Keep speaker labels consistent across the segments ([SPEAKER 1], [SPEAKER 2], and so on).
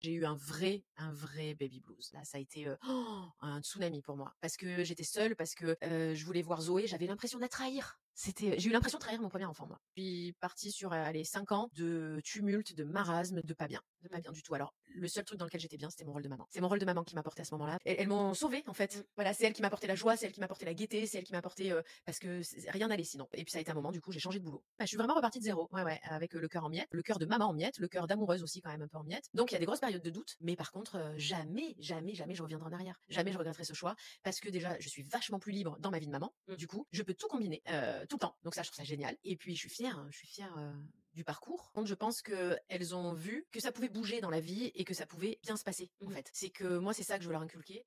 [SPEAKER 1] J'ai eu un vrai, un vrai baby blues. Là, ça a été un tsunami pour moi parce que j'étais seule, parce que je voulais voir Zoé. J'avais l'impression de la trahir. C'était, j'ai eu l'impression de trahir mon premier enfant, moi. Puis parti sur les cinq ans de tumulte, de marasme, de pas bien, de pas bien du tout. Alors le seul truc dans lequel j'étais bien, c'était mon rôle de maman. C'est mon rôle de maman qui m'a porté à ce moment-là. Elles, m'ont sauvée en fait. Mmh. Voilà, c'est elle qui m'a porté la joie, c'est elle qui m'a porté la gaieté, c'est elle qui m'a porté parce que rien n'allait sinon. Et puis ça a été un moment, du coup, j'ai changé de boulot. Bah, je suis vraiment repartie de zéro. Ouais, ouais, avec le cœur en miettes, le cœur de maman en miettes, le cœur d'amoureuse aussi quand même un peu en miettes. Donc il y a des grosses périodes de doute, mais par contre, jamais, jamais, jamais je reviendrai en arrière. Jamais je regretterai ce choix parce que déjà, je suis vachement plus libre dans ma vie de maman. Mmh. Du coup, je peux tout combiner tout le temps. Donc ça, je trouve ça génial. Et puis je suis fière, hein, je suis fière du parcours. Je pense qu'elles ont vu que ça pouvait bouger dans la vie et que ça pouvait bien se passer, en mmh fait. C'est que moi, c'est ça que je veux leur inculquer.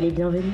[SPEAKER 2] les bienvenus.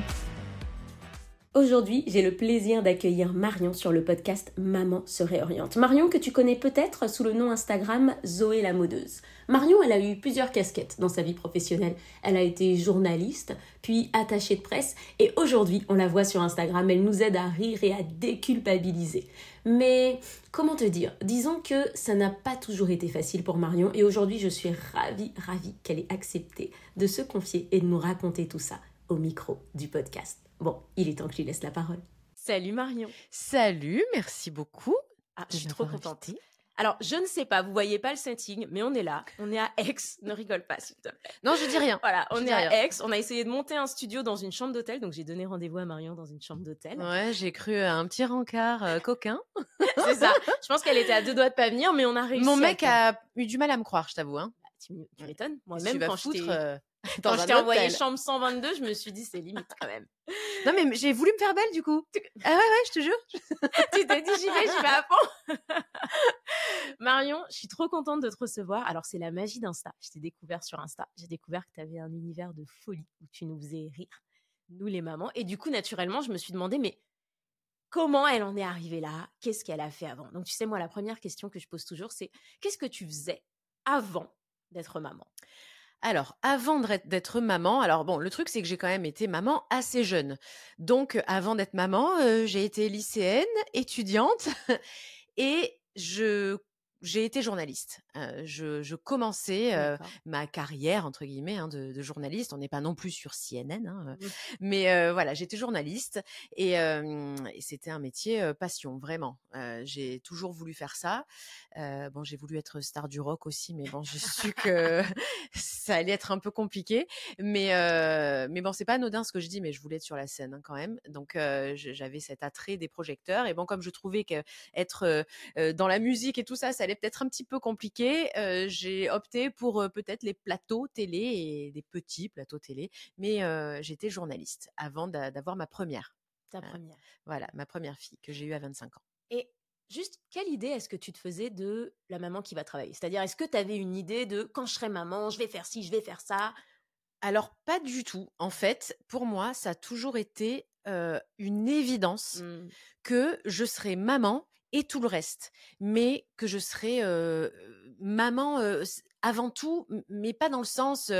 [SPEAKER 2] Aujourd'hui, j'ai le plaisir d'accueillir Marion sur le podcast Maman se réoriente. Marion que tu connais peut-être sous le nom Instagram Zoé la modeuse. Marion, elle a eu plusieurs casquettes dans sa vie professionnelle. Elle a été journaliste, puis attachée de presse, et aujourd'hui, on la voit sur Instagram, elle nous aide à rire et à déculpabiliser. Mais comment te dire? Disons que ça n'a pas toujours été facile pour Marion, et aujourd'hui, je suis ravie, ravie qu'elle ait accepté de se confier et de nous raconter tout ça au micro du podcast. Bon, il est temps que je lui laisse la parole. Salut Marion.
[SPEAKER 1] Salut, merci beaucoup.
[SPEAKER 2] Ah, je suis trop contente. Alors, je ne sais pas, vous voyez pas le setting, mais on est là, on est à Aix, ne rigole pas s'il te plaît.
[SPEAKER 1] Non, je dis rien.
[SPEAKER 2] Voilà, on est à Aix, on a essayé de monter un studio dans une chambre d'hôtel, donc j'ai donné rendez-vous à Marion dans une chambre d'hôtel.
[SPEAKER 1] Ouais, j'ai cru à un petit rencard euh, coquin.
[SPEAKER 2] C'est ça. Je pense qu'elle était à deux doigts de pas venir, mais on a réussi.
[SPEAKER 1] Mon mec a eu du mal à me croire, je t'avoue. Hein.
[SPEAKER 2] Bah, tu m'étonnes. Moi-même, quand je quand je t'ai envoyé chambre 122, je me suis dit c'est limite quand même.
[SPEAKER 1] Non mais j'ai voulu me faire belle du coup. Ah ouais ouais, je te jure.
[SPEAKER 2] tu t'es dit j'y vais, j'y vais à fond. Marion, je suis trop contente de te recevoir. Alors c'est la magie d'Insta. Je t'ai découvert sur Insta. J'ai découvert que tu avais un univers de folie où tu nous faisais rire, nous les mamans. Et du coup naturellement, je me suis demandé mais comment elle en est arrivée là? Qu'est-ce qu'elle a fait avant? Donc tu sais moi la première question que je pose toujours c'est qu'est-ce que tu faisais avant d'être maman?
[SPEAKER 1] Alors, avant d'être maman, alors bon, le truc c'est que j'ai quand même été maman assez jeune. Donc, avant d'être maman, j'ai été lycéenne, étudiante, et je j'ai été journaliste. je, commençais ma carrière entre guillemets hein, de, journaliste. On n'est pas non plus sur CNN, hein, mmh. mais voilà, j'étais journaliste et, c'était un métier passion vraiment. j'ai toujours voulu faire ça. bon, j'ai voulu être star du rock aussi, mais bon, j'ai su que ça allait être un peu compliqué. Mais mais bon, c'est pas anodin ce que je dis, mais je voulais être sur la scène hein, quand même. Donc j'avais cet attrait des projecteurs et bon, comme je trouvais qu'être dans la musique et tout ça, ça allait peut-être un petit peu compliqué. j'ai opté pour peut-être les plateaux télé et des petits plateaux télé, mais j'étais journaliste avant d'avoir ma première.
[SPEAKER 2] Ta première.
[SPEAKER 1] voilà, ma première fille que j'ai eue à 25 ans.
[SPEAKER 2] Et juste, quelle idée est-ce que tu te faisais de la maman qui va travailler? C'est-à-dire, est-ce que tu avais une idée de quand je serai maman, je vais faire ci, je vais faire ça?
[SPEAKER 1] Alors pas du tout. En fait, pour moi, ça a toujours été une évidence mmh. que je serais maman et tout le reste, mais que je serai maman avant tout, mais pas dans le sens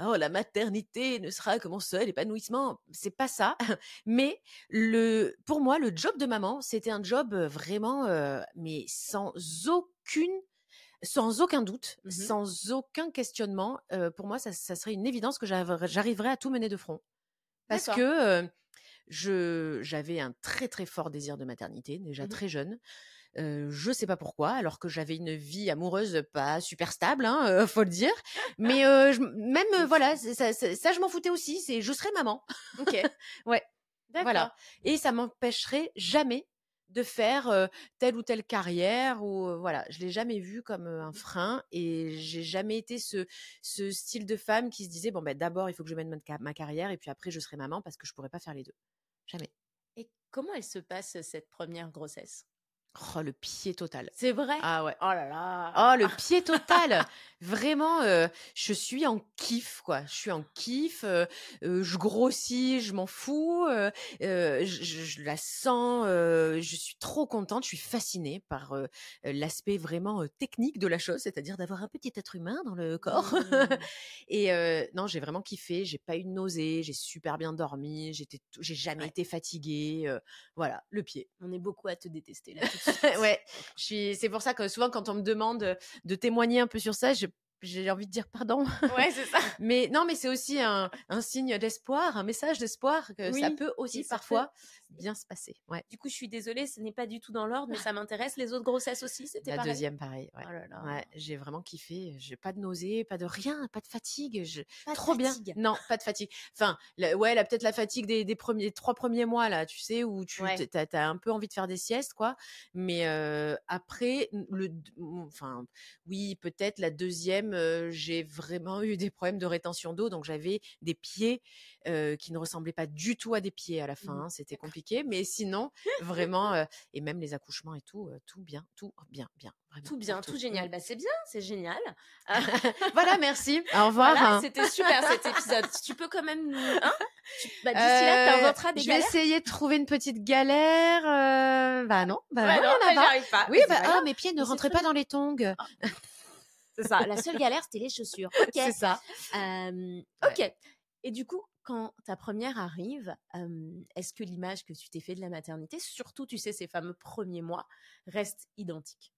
[SPEAKER 1] oh la maternité ne sera que mon seul épanouissement, c'est pas ça. Mais le pour moi le job de maman, c'était un job vraiment mais sans aucune sans aucun doute, mmh sans aucun questionnement, pour moi, ça, ça, serait une évidence que j'arriverais à tout mener de front. Parce que je j'avais un très très fort désir de maternité déjà mmh très jeune. Euh, je sais pas pourquoi, alors que j'avais une vie amoureuse pas super stable, hein, faut le dire. Mais même voilà, ça, ça, je m'en foutais aussi. C'est je serai maman.
[SPEAKER 2] Ok.
[SPEAKER 1] ouais. Voilà. Et ça m'empêcherait jamais de faire telle ou telle carrière ou voilà je l'ai jamais vu comme un frein et j'ai jamais été ce, ce style de femme qui se disait bon ben d'abord il faut que je mène ma, ma, carrière et puis après je serai maman parce que je pourrais pas faire les deux jamais.
[SPEAKER 2] Et comment elle se passe cette première grossesse?
[SPEAKER 1] Oh, le pied total.
[SPEAKER 2] C'est vrai?
[SPEAKER 1] Ah ouais.
[SPEAKER 2] Oh là là
[SPEAKER 1] Oh, le pied total Vraiment, euh, je suis en kiff, quoi. Je suis en kiff. euh, euh, je grossis, je m'en fous. euh, euh, je, je- je la sens. euh, je suis trop contente. Je suis fascinée par euh, l'aspect vraiment euh, technique de la chose, c'est-à-dire d'avoir un petit être humain dans le corps.
[SPEAKER 2] Mmh.
[SPEAKER 1] Et euh, non, j'ai vraiment kiffé. J'ai pas eu de nausée. J'ai super bien dormi. J'étais, j'ai jamais
[SPEAKER 2] Ouais.
[SPEAKER 1] été fatiguée. euh, voilà, le pied.
[SPEAKER 2] On est beaucoup à te détester là tout de suite.
[SPEAKER 1] ouais, je suis. C'est pour ça que souvent, quand on me demande de témoigner un peu sur ça, je- j'ai envie de dire pardon.
[SPEAKER 2] Ouais, c'est ça.
[SPEAKER 1] Mais non, mais c'est aussi un, un signe d'espoir, un message d'espoir que ça peut aussi parfois bien se passer. Ouais.
[SPEAKER 2] Du coup, je suis désolée, ce n'est pas du tout dans l'ordre, mais ça m'intéresse. Les autres grossesses aussi, c'était
[SPEAKER 1] La
[SPEAKER 2] pareil.
[SPEAKER 1] deuxième, pareil. Ouais.
[SPEAKER 2] Oh.
[SPEAKER 1] Ouais, j'ai vraiment kiffé. J'ai pas de nausée, pas de rien, pas de fatigue. Je...
[SPEAKER 2] Pas de
[SPEAKER 1] Trop bien.
[SPEAKER 2] fatigue.
[SPEAKER 1] Non, pas de fatigue. Enfin, la- ouais, là, peut-être la fatigue des, des premiers, trois premiers mois, là, tu sais, où tu as, un peu envie de faire des siestes, quoi. Mais euh, après, le, enfin, oui, peut-être la deuxième, euh, j'ai vraiment eu des problèmes de rétention d'eau, donc j'avais des pieds euh, qui ne ressemblaient pas du tout à des pieds à la fin.
[SPEAKER 2] Mmh,
[SPEAKER 1] hein, C'était compliqué, mais sinon, vraiment, euh, et même les accouchements et tout, euh, tout bien, tout bien, bien, vraiment.
[SPEAKER 2] Tout bien, tout génial. Bah, c'est bien, c'est génial.
[SPEAKER 1] voilà, merci. Au revoir.
[SPEAKER 2] Voilà,
[SPEAKER 1] hein.
[SPEAKER 2] c'était super cet épisode. Tu peux quand même. Hein Tu- bah, D'ici là, t'inventeras des
[SPEAKER 1] je vais
[SPEAKER 2] galères.
[SPEAKER 1] essayer de trouver une petite galère. Bah non, bah
[SPEAKER 2] Ouais,
[SPEAKER 1] non,
[SPEAKER 2] non, bah,
[SPEAKER 1] pas.
[SPEAKER 2] j'y arrive pas.
[SPEAKER 1] Oui, bah ah, mes pieds ne rentraient pas dans les tongs.
[SPEAKER 2] C'est ça. La seule galère, c'était les chaussures. Ok.
[SPEAKER 1] C'est ça.
[SPEAKER 2] Euh, ok. Et du coup, quand ta première arrive, euh, est-ce que l'image que tu t'es fait de la maternité, surtout, tu sais, ces fameux premiers mois, reste identique?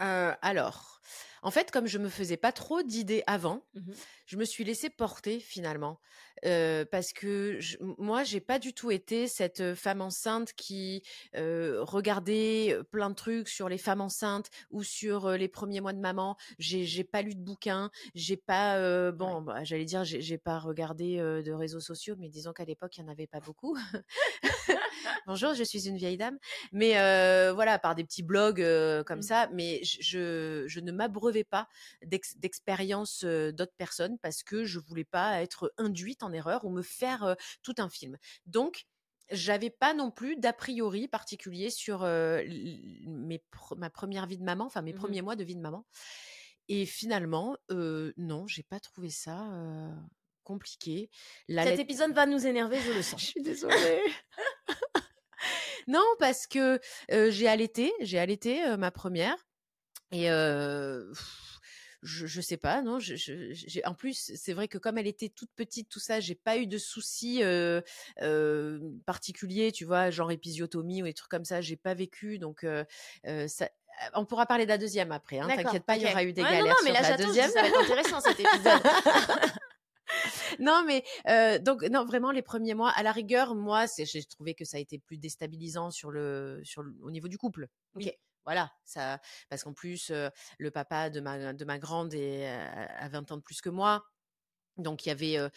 [SPEAKER 1] Euh, alors, en fait, comme je me faisais pas trop d'idées avant,
[SPEAKER 2] Mhm.
[SPEAKER 1] Je me suis laissée porter finalement, Euh, parce que je- moi, j'ai pas du tout été cette femme enceinte qui euh, regardait plein de trucs sur les femmes enceintes ou sur les premiers mois de maman. J'ai j'ai pas lu de bouquins, j'ai pas euh, bon, bah, j'allais dire j'ai pas regardé de réseaux sociaux, mais disons qu'à l'époque il y en avait pas beaucoup. Bonjour, je suis une vieille dame. Mais euh, voilà, par des petits blogs euh, comme
[SPEAKER 2] Mmh.
[SPEAKER 1] ça. Mais je, je, ne m'abreuvais pas d'ex- d'expériences d'autres personnes parce que je voulais pas être induite en erreur ou me faire euh, tout un film. Donc, j'avais pas non plus d'a priori particulier sur euh, mes pr- ma première vie de maman, enfin mes
[SPEAKER 2] Mhm.
[SPEAKER 1] premiers mois de vie de maman. Et finalement, euh, non, j'ai pas trouvé ça euh, compliqué. La
[SPEAKER 2] Cet
[SPEAKER 1] lettre-
[SPEAKER 2] épisode va nous énerver, je le sens.
[SPEAKER 1] je suis désolée. non, parce que j'ai allaité, j'ai allaité ma première. Et pff, je, je sais pas, non. Je, je- en plus, c'est vrai que comme elle était toute petite, tout ça, j'ai pas eu de soucis euh, euh, particuliers, tu vois, genre épisiotomie ou des trucs comme ça. J'ai pas vécu, donc euh, ça. On pourra parler de la deuxième après. Hein, T'inquiète pas, il y aura eu des
[SPEAKER 2] Ouais,
[SPEAKER 1] galères
[SPEAKER 2] non, non, mais
[SPEAKER 1] sur
[SPEAKER 2] là,
[SPEAKER 1] la deuxième.
[SPEAKER 2] ça va être intéressant cet épisode.
[SPEAKER 1] non, mais euh, donc non, vraiment les premiers mois, à la rigueur, moi, j'ai trouvé que ça a été plus déstabilisant sur le, sur le- au niveau du couple.
[SPEAKER 2] Ok.
[SPEAKER 1] Voilà, ça, parce qu'en plus, euh, le papa de ma, de ma grande est à 20 ans de plus que moi. Donc il y avait euh,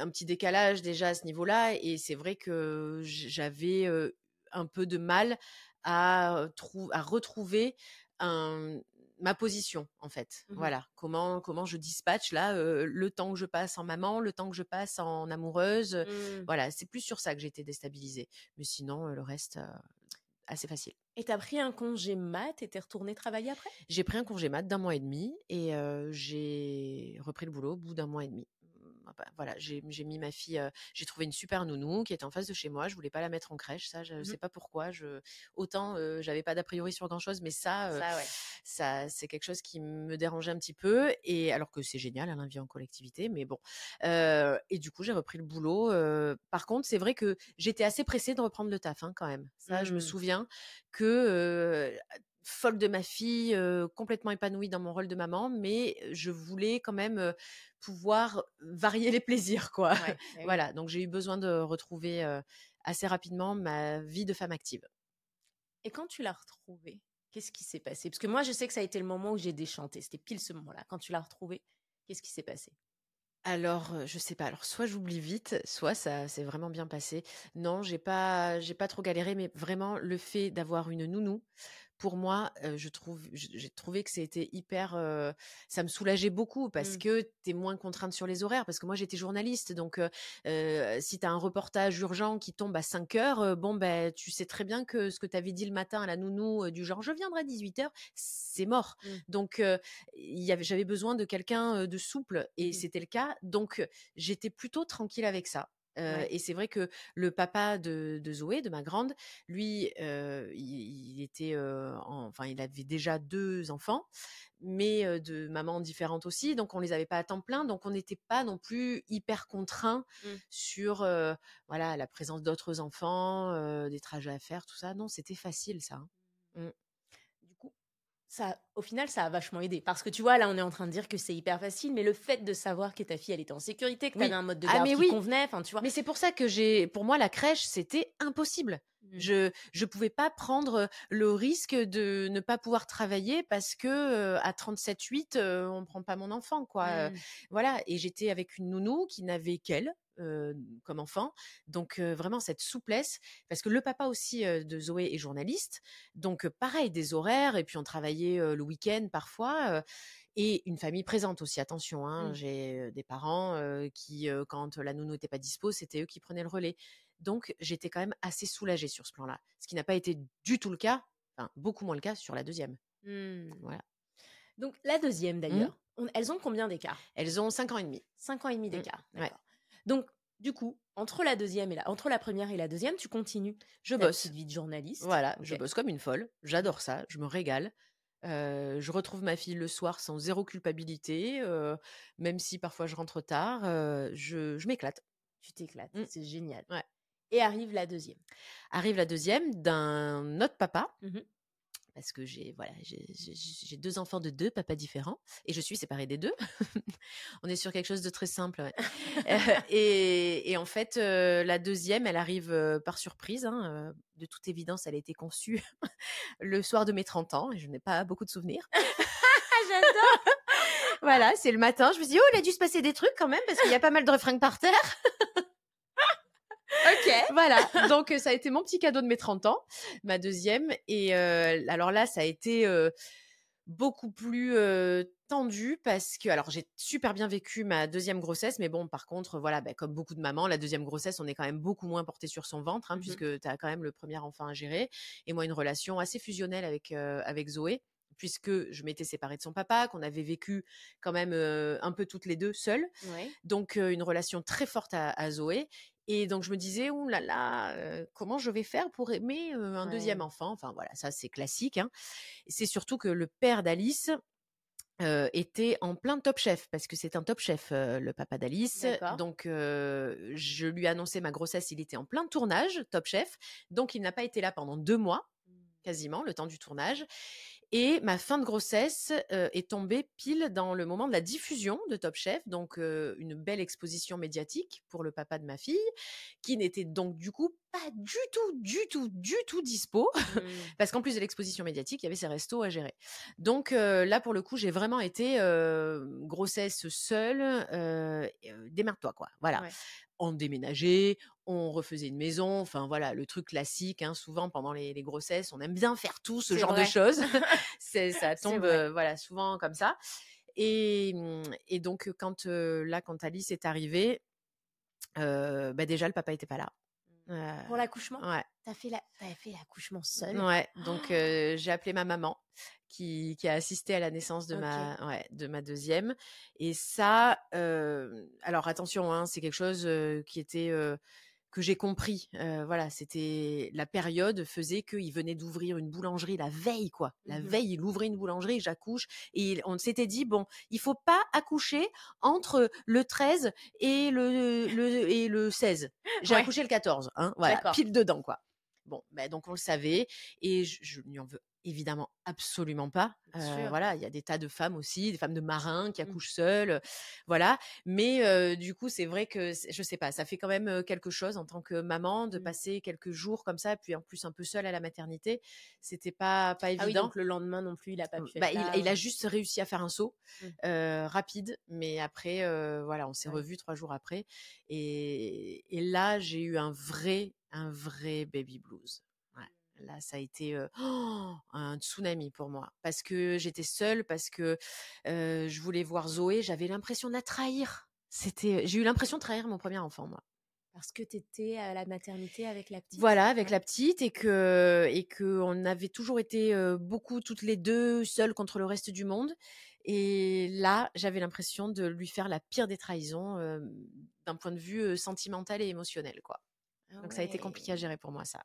[SPEAKER 1] un petit décalage déjà à ce niveau-là, et c'est vrai que j'avais euh, un peu de mal à, trou- à retrouver un, ma position en fait.
[SPEAKER 2] Mhm.
[SPEAKER 1] Voilà, comment comment je dispatche là euh, le temps que je passe en maman, le temps que je passe en amoureuse.
[SPEAKER 2] Mm.
[SPEAKER 1] Voilà, c'est plus sur ça que j'ai été déstabilisée. Mais sinon, le reste, assez facile.
[SPEAKER 2] Et t'as pris un congé mat et t'es retournée travailler après?
[SPEAKER 1] J'ai pris un congé mat d'un mois et demi et j'ai repris le boulot au bout d'un mois et demi. Bah, Voilà, j'ai mis ma fille, euh, j'ai trouvé une super nounou qui était en face de chez moi. Je voulais pas la mettre en crèche, ça, je
[SPEAKER 2] Mhm.
[SPEAKER 1] sais pas pourquoi. Je, autant euh, j'avais pas d'a priori sur grand chose, mais ça, euh,
[SPEAKER 2] Ça, ouais.
[SPEAKER 1] ça c'est quelque chose qui me dérangeait un petit peu. Et alors que c'est génial, elle vit en collectivité, mais bon. Et du coup, j'ai repris le boulot. par contre, c'est vrai que j'étais assez pressée de reprendre le taf, hein, quand même. Ça, je me
[SPEAKER 2] Mhm.
[SPEAKER 1] souviens que folle de ma fille, euh, complètement épanouie dans mon rôle de maman, mais je voulais quand même euh, pouvoir varier les plaisirs, quoi.
[SPEAKER 2] Ouais, eh.
[SPEAKER 1] Voilà, donc j'ai eu besoin de retrouver euh, assez rapidement ma vie de femme active.
[SPEAKER 2] Et quand tu l'as retrouvée, qu'est-ce qui s'est passé? Parce que moi, je sais que ça a été le moment où j'ai déchanté. C'était pile ce moment-là. Quand tu l'as retrouvée, qu'est-ce qui s'est passé?
[SPEAKER 1] Alors, je sais pas. Alors, soit j'oublie vite, soit ça s'est vraiment bien passé. Non, j'ai pas, j'ai pas trop galéré, mais vraiment le fait d'avoir une nounou pour moi, je trouve, j'ai trouvé que c'était hyper, ça me soulageait beaucoup parce mmh. que tu es moins contrainte sur les horaires. Parce que moi, j'étais journaliste, donc si tu as un reportage urgent qui tombe à 5 heures, bon, ben, tu sais très bien que ce que tu avais dit le matin à la nounou du genre, je viendrai à 18 heures, c'est mort. Mmh. Donc, j'avais besoin de quelqu'un de souple et mmh. c'était le cas. Donc, j'étais plutôt tranquille avec ça. Et c'est vrai que le papa de, Zoé, de ma grande, lui, il, était, enfin, il avait déjà deux enfants, mais de mamans différentes aussi, donc on les avait pas à temps plein, donc on n'était pas non plus hyper contraint mmh. sur, voilà, la présence d'autres enfants, des trajets à faire, tout ça. Non, c'était facile ça. Hein.
[SPEAKER 2] Mmh ça, au final, ça a vachement aidé. Parce que tu vois, là, on est en train de dire que c'est hyper facile, mais le fait de savoir que ta fille, elle était en sécurité, que tu un mode de ah, garde qui convenait, enfin, tu vois.
[SPEAKER 1] Mais c'est pour ça que j'ai, pour moi, la crèche, c'était impossible. Je je pouvais pas prendre le risque de ne pas pouvoir travailler parce que à 37 8 on prend pas mon enfant quoi. Mmh. voilà et j'étais avec une nounou qui n'avait qu'elle comme enfant. Donc vraiment cette souplesse, parce que le papa aussi de Zoé est journaliste, donc pareil des horaires et puis on travaillait le week-end parfois. et une famille présente aussi, attention, hein, mmh. j'ai des parents qui, quand la nounou n'était pas dispo, c'était eux qui prenaient le relais. Donc j'étais quand même assez soulagée sur ce plan-là, ce qui n'a pas été du tout le cas, enfin beaucoup moins le cas sur la deuxième. Mmh. Voilà.
[SPEAKER 2] Donc la deuxième mmh. d'ailleurs, elles ont combien d'écart?
[SPEAKER 1] Elles ont 5 ans et demi.
[SPEAKER 2] 5 ans et demi d'écart, d'accord. Donc, du coup, entre la deuxième et la, entre la première et la deuxième, tu continues.
[SPEAKER 1] Je bosse.
[SPEAKER 2] vie de journaliste.
[SPEAKER 1] Voilà, je bosse comme une folle. J'adore ça. Je me régale. Euh, je retrouve ma fille le soir sans zéro culpabilité, euh, même si parfois je rentre tard. Euh, je, je m'éclate.
[SPEAKER 2] Tu t'éclates. Mmh. C'est génial. Ouais. Et arrive la deuxième.
[SPEAKER 1] Arrive la deuxième d'un autre papa. Mmh parce que j'ai voilà, j'ai deux enfants de deux papas différents et je suis séparée des deux. On est sur quelque chose de très simple. Euh, et, en fait, euh, la deuxième, elle arrive euh, par surprise. Hein, de toute évidence, elle a été conçue le soir de mes 30 ans et je n'ai pas beaucoup de souvenirs.
[SPEAKER 2] J'adore.
[SPEAKER 1] voilà, c'est le matin. Je me dis, oh, il a dû se passer des trucs quand même parce qu'il y a pas mal de refrains par terre.
[SPEAKER 2] Ok.
[SPEAKER 1] Voilà. Donc ça a été mon petit cadeau de mes 30 ans, ma deuxième. Et alors là, ça a été beaucoup plus tendu parce que alors j'ai super bien vécu ma deuxième grossesse mais bon par contre voilà bah, comme beaucoup de mamans la deuxième grossesse on est quand même beaucoup moins porté sur son ventre hein, mmh puisque tu as quand même le premier enfant à gérer et moi une relation assez fusionnelle avec avec Zoé puisque je m'étais séparée de son papa, qu'on avait vécu quand même un peu toutes les deux seules. Donc une relation très forte à, Zoé. Et donc je me disais, ouh là là, comment je vais faire pour aimer un deuxième enfant? Enfin voilà, ça c'est classique. Hein. C'est surtout que le père d'Alice était en plein top chef parce que c'est un top chef le papa d'Alice. Donc je lui ai annoncé ma grossesse, il était en plein tournage, top chef. Donc il n'a pas été là pendant deux mois mmh. quasiment, le temps du tournage. Et ma fin de grossesse est tombée pile dans le moment de la diffusion de Top Chef, donc une belle exposition médiatique pour le papa de ma fille, qui n'était donc du coup pas du tout, du tout, du tout dispo, mmh. parce qu'en plus de l'exposition médiatique, il y avait ses restos à gérer. Donc là, pour le coup, j'ai vraiment été grossesse seule, démarre-toi quoi. Voilà on déménageait, on refaisait une maison, enfin voilà, le truc classique. Hein, souvent pendant les, grossesses, on aime bien faire tout ce genre de choses. ça tombe voilà souvent comme ça. Et, mmh, donc quand là, quand Alice est arrivée, bah, déjà le papa était pas là.
[SPEAKER 2] Pour l'accouchement?
[SPEAKER 1] Ouais.
[SPEAKER 2] T'as fait l'accouchement seule?
[SPEAKER 1] Ouais. Donc j'ai appelé ma maman qui, a assisté à la naissance de ma de ma deuxième. Et ça, alors attention, hein, c'est quelque chose qui était que j'ai compris. voilà, c'était la période faisait qu'il venait d'ouvrir une boulangerie la veille, quoi. La mmh veille, il ouvrait une boulangerie, j'accouche. Et on s'était dit, bon, il faut pas accoucher entre le 13 et le, le et le 16. J'ai accouché le 14, hein, voilà, pile dedans, quoi. Bon, ben donc on le savait et je, je lui en veux évidemment absolument pas. voilà, il y a des tas de femmes aussi, des femmes de marins qui mmh. accouchent seules, voilà. Mais du coup, c'est vrai que je sais pas, ça fait quand même quelque chose en tant que maman de mmh. passer quelques jours comme ça, puis en plus un peu seule à la maternité, c'était pas pas évident. Ah oui,
[SPEAKER 2] donc le lendemain non plus, il a pas pu.
[SPEAKER 1] Bah, il, a juste réussi à faire un saut mmh. rapide, mais après, voilà, on s'est revus trois jours après, et, et là j'ai eu un vrai un vrai baby blues. Là, ça a été oh, un tsunami pour moi parce que j'étais seule, parce que je voulais voir Zoé. J'avais l'impression de la trahir. C'était, j'ai eu l'impression de trahir mon premier enfant, moi.
[SPEAKER 2] Parce que tu étais à la maternité avec la petite.
[SPEAKER 1] Voilà, avec la petite et que et que on avait toujours été beaucoup toutes les deux seules contre le reste du monde. Et là, j'avais l'impression de lui faire la pire des trahisons d'un point de vue sentimental et émotionnel, quoi. Ah Donc ça a été compliqué à gérer pour moi ça.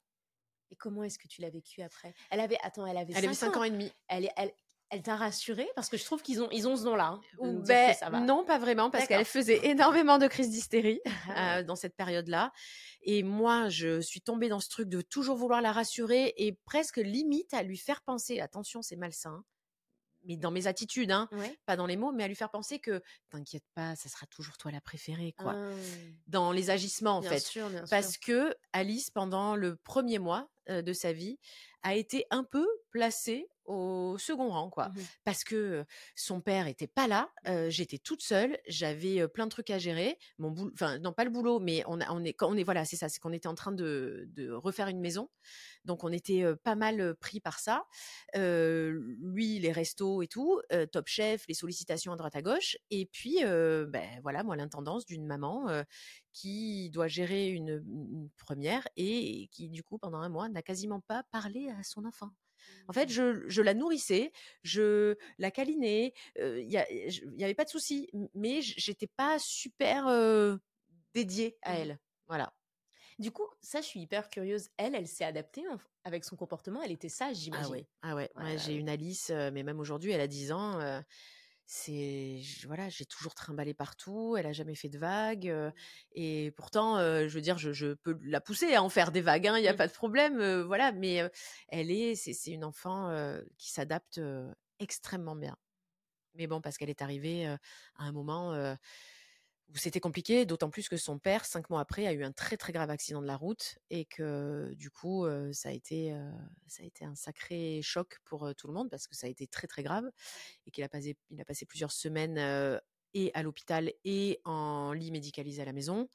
[SPEAKER 2] Et comment est-ce que tu l'as vécu après? Elle avait attends, elle avait
[SPEAKER 1] elle avait 5 ans. et demi.
[SPEAKER 2] Elle elle elle t'a rassurée? Parce que je trouve qu'ils ont ils ont ce nom-là.
[SPEAKER 1] Hein, ben, non, pas vraiment parce qu'elle faisait énormément de crises d'hystérie ah euh, dans cette période-là. Et moi, je suis tombée dans ce truc de toujours vouloir la rassurer et presque limite à lui faire penser attention, c'est malsain mais dans mes attitudes, hein, pas dans les mots, mais à lui faire penser que t'inquiète pas, ça sera toujours toi la préférée, quoi. Ah. Dans les agissements, en fait. Parce que Alice, pendant le premier mois de sa vie, a été un peu placée au second rang, quoi. Mmh Parce que son père était pas là, j'étais toute seule, j'avais plein de trucs à gérer. Mon boulot, enfin non pas le boulot, mais on, a, on est, quand on est, voilà, c'est ça, c'est qu'on était en train de, de, refaire une maison, donc on était pas mal pris par ça. lui, les restos et tout, Top Chef, les sollicitations à droite à gauche, et puis ben voilà, moi l'intendance d'une maman qui doit gérer une, une première et qui du coup pendant un mois n'a quasiment pas parlé à son enfant. En fait, mmh. je, la nourrissais, je la câlinais, il n'y avait pas de souci, mais j'étais pas super dédiée à mmh. elle. Voilà.
[SPEAKER 2] Du coup, ça, je suis hyper curieuse. Elle, elle s'est adaptée avec son comportement. Elle était sage,
[SPEAKER 1] ah
[SPEAKER 2] j'imagine.
[SPEAKER 1] Ah ouais. Ah ouais. j'ai une Alice, mais même aujourd'hui, elle a 10 ans c'est voilà j'ai toujours trimballé partout elle a jamais fait de vagues et pourtant je veux dire je, peux la pousser à en faire des vagues il hein, n'y a mmh. pas de problème voilà mais elle est c'est une enfant qui s'adapte extrêmement bien mais bon parce qu'elle est arrivée à un moment c'était compliqué, d'autant plus que son père, cinq mois après, a eu un très très grave accident de la route et que du coup, ça a été ça a été un sacré choc pour tout le monde parce que ça a été très très grave et qu'il a passé il a passé plusieurs semaines et à l'hôpital et en lit médicalisé à la maison.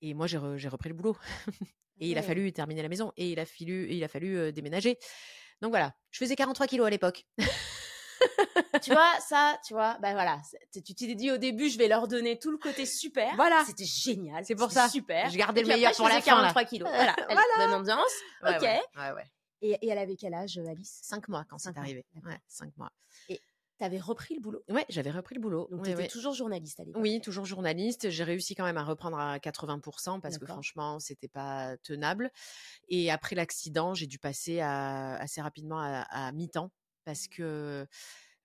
[SPEAKER 1] Et moi, j'ai, repris le boulot. et il a fallu terminer la maison et il a fallu, il a fallu déménager. Donc voilà, je faisais 43 kilos à l'époque.
[SPEAKER 2] Tu vois, ça, tu vois, ben voilà, tu t'es dit au début, je vais leur donner tout le côté super. Voilà. C'était génial.
[SPEAKER 1] C'est pour ça.
[SPEAKER 2] Super.
[SPEAKER 1] Je gardais le meilleur pour la fin. 43
[SPEAKER 2] kilos. Voilà. voilà. Bonne ambiance. ok.
[SPEAKER 1] Ouais, ouais.
[SPEAKER 2] Et, et, elle avait quel âge, Alice?
[SPEAKER 1] Cinq mois quand c'est arrivé. Ouais, cinq mois.
[SPEAKER 2] Et T'avais repris le boulot?
[SPEAKER 1] Ouais, j'avais repris le boulot.
[SPEAKER 2] Donc, tu toujours journaliste à l'époque
[SPEAKER 1] Oui, toujours journaliste. J'ai réussi quand même à reprendre à 80% parce que franchement, c'était pas tenable. Et après l'accident, j'ai dû passer à, assez rapidement à, à mi-temps parce que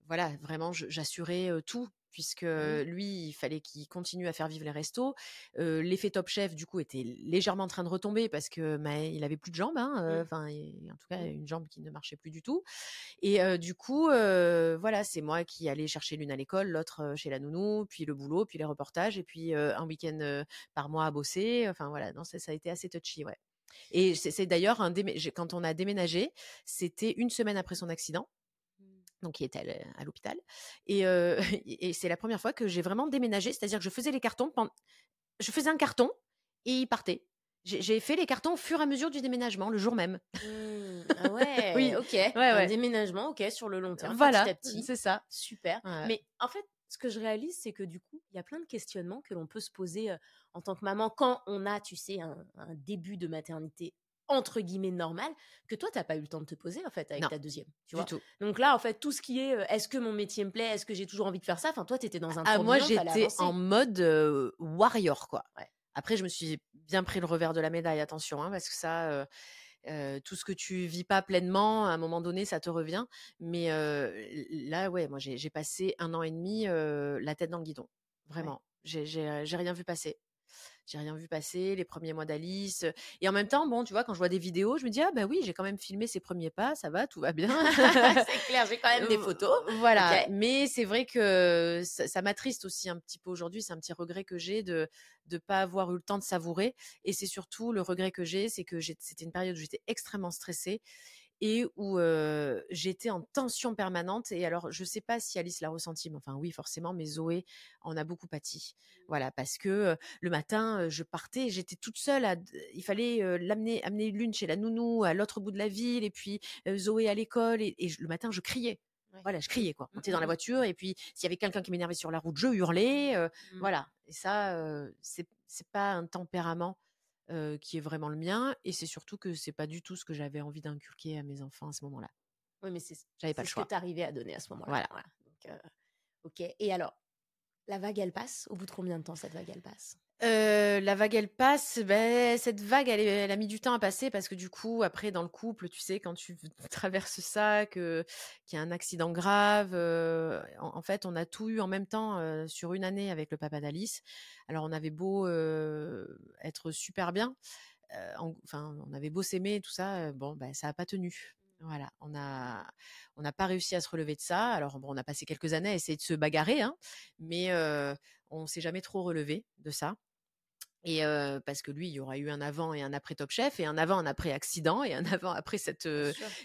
[SPEAKER 1] voilà, vraiment, j'assurais tout puisque lui, il fallait qu'il continue à faire vivre les restos. L'effet Top Chef, du coup, était légèrement en train de retomber parce que bah, il avait plus de jambes, hein, mmh. enfin, en tout cas, une jambe qui ne marchait plus du tout. Et du coup, voilà, c'est moi qui allais chercher l'une à l'école, l'autre chez la nounou, puis le boulot, puis les reportages, et puis un week-end par mois à bosser. Enfin voilà, non, ça, ça a été assez touchy, ouais. Et c'est d'ailleurs quand on a déménagé, c'était une semaine après son accident donc il était à l'hôpital. Et, et c'est la première fois que j'ai vraiment déménagé, c'est-à-dire que je faisais les cartons, je faisais un carton et il partait. J'ai fait les cartons au fur et à mesure du déménagement, le jour même.
[SPEAKER 2] Mmh. Ah ouais, oui, ok.
[SPEAKER 1] Ouais, ouais.
[SPEAKER 2] Un déménagement, ok, sur le long terme.
[SPEAKER 1] Voilà,
[SPEAKER 2] c'est ça. Super. Mais en fait, ce que je réalise, c'est que du coup, il y a plein de questionnements que l'on peut se poser en tant que maman quand on a, tu sais, un, un début de maternité entre guillemets normal que toi t'as pas eu le temps de te poser en fait avec ta deuxième tu vois? tout. donc là en fait tout ce qui est est-ce que mon métier me plaît est-ce que j'ai toujours envie de faire ça enfin toi t'étais dans un
[SPEAKER 1] ah moi j'étais en mode warrior quoi. Après je me suis bien pris le revers de la médaille attention hein, parce que ça tout ce que tu vis pas pleinement à un moment donné ça te revient. Mais là ouais moi j'ai passé un an et demi la tête dans le guidon. Vraiment. J'ai rien vu passer j'ai rien vu passer, les premiers mois d'Alice. Et en même temps, bon, tu vois, quand je vois des vidéos, je me dis, ah bah oui, j'ai quand même filmé ses premiers pas, ça va, tout va bien.
[SPEAKER 2] c'est clair, j'ai quand même des photos.
[SPEAKER 1] Voilà. Mais c'est vrai que ça, m'attriste aussi un petit peu aujourd'hui. C'est un petit regret que j'ai de ne pas avoir eu le temps de savourer. Et c'est surtout le regret que j'ai, c'est que c'était une période où j'étais extrêmement stressée et où j'étais en tension permanente. Et alors, je sais pas si Alice l'a ressenti, mais enfin oui, forcément, mais Zoé en a beaucoup pâti. Voilà, parce que le matin, je partais, j'étais toute seule. il fallait l'amener, amener l'une chez la nounou à l'autre bout de la ville, et puis Zoé à l'école. Et, le matin, je criais. Voilà, je criais quoi. On était dans la mmh, mmh, mmh. voiture et puis s'il y avait quelqu'un qui m'énervait sur la route, je hurlais. Voilà. Et ça, c'est c'est pas un tempérament qui est vraiment le mien. Et c'est surtout que c'est pas du tout ce que j'avais envie d'inculquer à mes enfants à ce moment-là.
[SPEAKER 2] Oui, mais c'est j'avais pas le choix. ce que tu arrivais à donner à ce moment-là.
[SPEAKER 1] Voilà.
[SPEAKER 2] Donc, ok. Et alors, la vague, elle passe Au bout de combien de temps cette vague, elle passe?
[SPEAKER 1] La vague, elle passe. Cette vague, elle, a mis du temps à passer parce que du coup, après, dans le couple, tu sais, quand tu traverses ça, qu'il y a un accident grave, en, fait, on a tout eu en même temps sur une année avec le papa d'Alice. Alors, on avait beau être super bien, enfin, on avait beau s'aimer, tout ça, bon, ben, ça a pas tenu. Voilà, on on n'a pas réussi à se relever de ça. Alors bon, on a passé quelques années à essayer de se bagarrer, hein, mais on s'est jamais trop relevé de ça. Et parce que lui, il y aura eu un avant et un après Top Chef, et un avant, un après accident, et un avant après cette.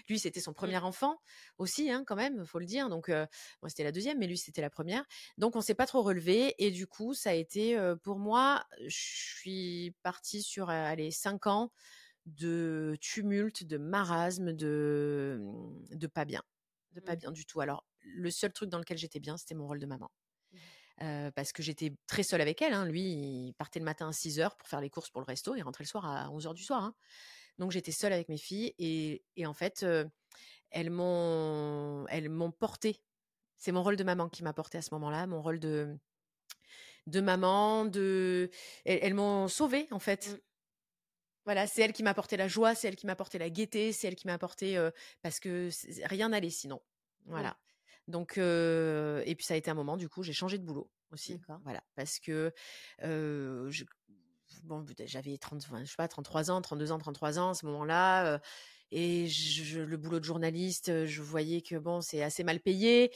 [SPEAKER 1] lui, c'était son mmh. premier enfant aussi, hein, quand même, faut le dire. Donc, moi, c'était la deuxième, mais lui, c'était la première. Donc, on s'est pas trop relevé, et du coup, ça a été pour moi. Je suis partie sur allez cinq ans de tumulte, de marasme, de mmh, de pas bien, de pas mmh. bien du tout. Alors, le seul truc dans lequel j'étais bien, c'était mon rôle de maman. Mmh. parce que j'étais très seule avec elle. Hein. Lui, il partait le matin à 6 heures pour faire les courses pour le resto et rentrait le soir à 11 heures du soir. Hein. Donc j'étais seule avec mes filles et, et en fait, elles m'ont elles m'ont porté. C'est mon rôle de maman qui m'a porté à ce moment-là, mon rôle de de maman, de elles, m'ont sauvée en fait. Voilà, c'est elle qui m'a apporté la joie, c'est elle qui m'a apporté la gaieté, c'est elle qui m'a apporté parce que rien n'allait sinon. Voilà. Donc et puis ça a été un moment du coup j'ai changé de boulot aussi. Voilà parce que bon j'avais 30 je sais pas 33 ans, 32 ans, 33 ans à ce moment-là et le boulot de journaliste, je voyais que bon c'est assez mal payé,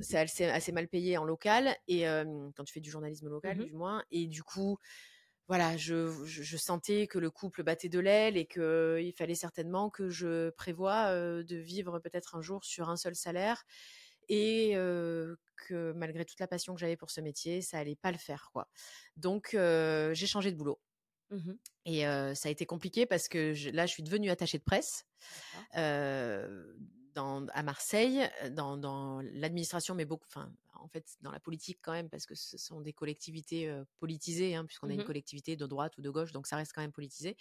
[SPEAKER 1] c'est assez, mal payé en local et quand tu fais du journalisme local mmh du moins et du coup voilà, je, sentais que le couple battait de l'aile et qu'il fallait certainement que je prévoie de vivre peut-être un jour sur un seul salaire et que malgré toute la passion que j'avais pour ce métier, ça allait pas le faire quoi. Donc j'ai changé de boulot. Mmh et ça a été compliqué parce que là, je suis devenue attachée de presse à Marseille, dans, dans l'administration, mais beaucoup, enfin, en fait, dans la politique quand même, parce que ce sont des collectivités politisées, hein, puisqu'on a une mmh collectivité de droite ou de gauche, donc ça reste quand même politisé.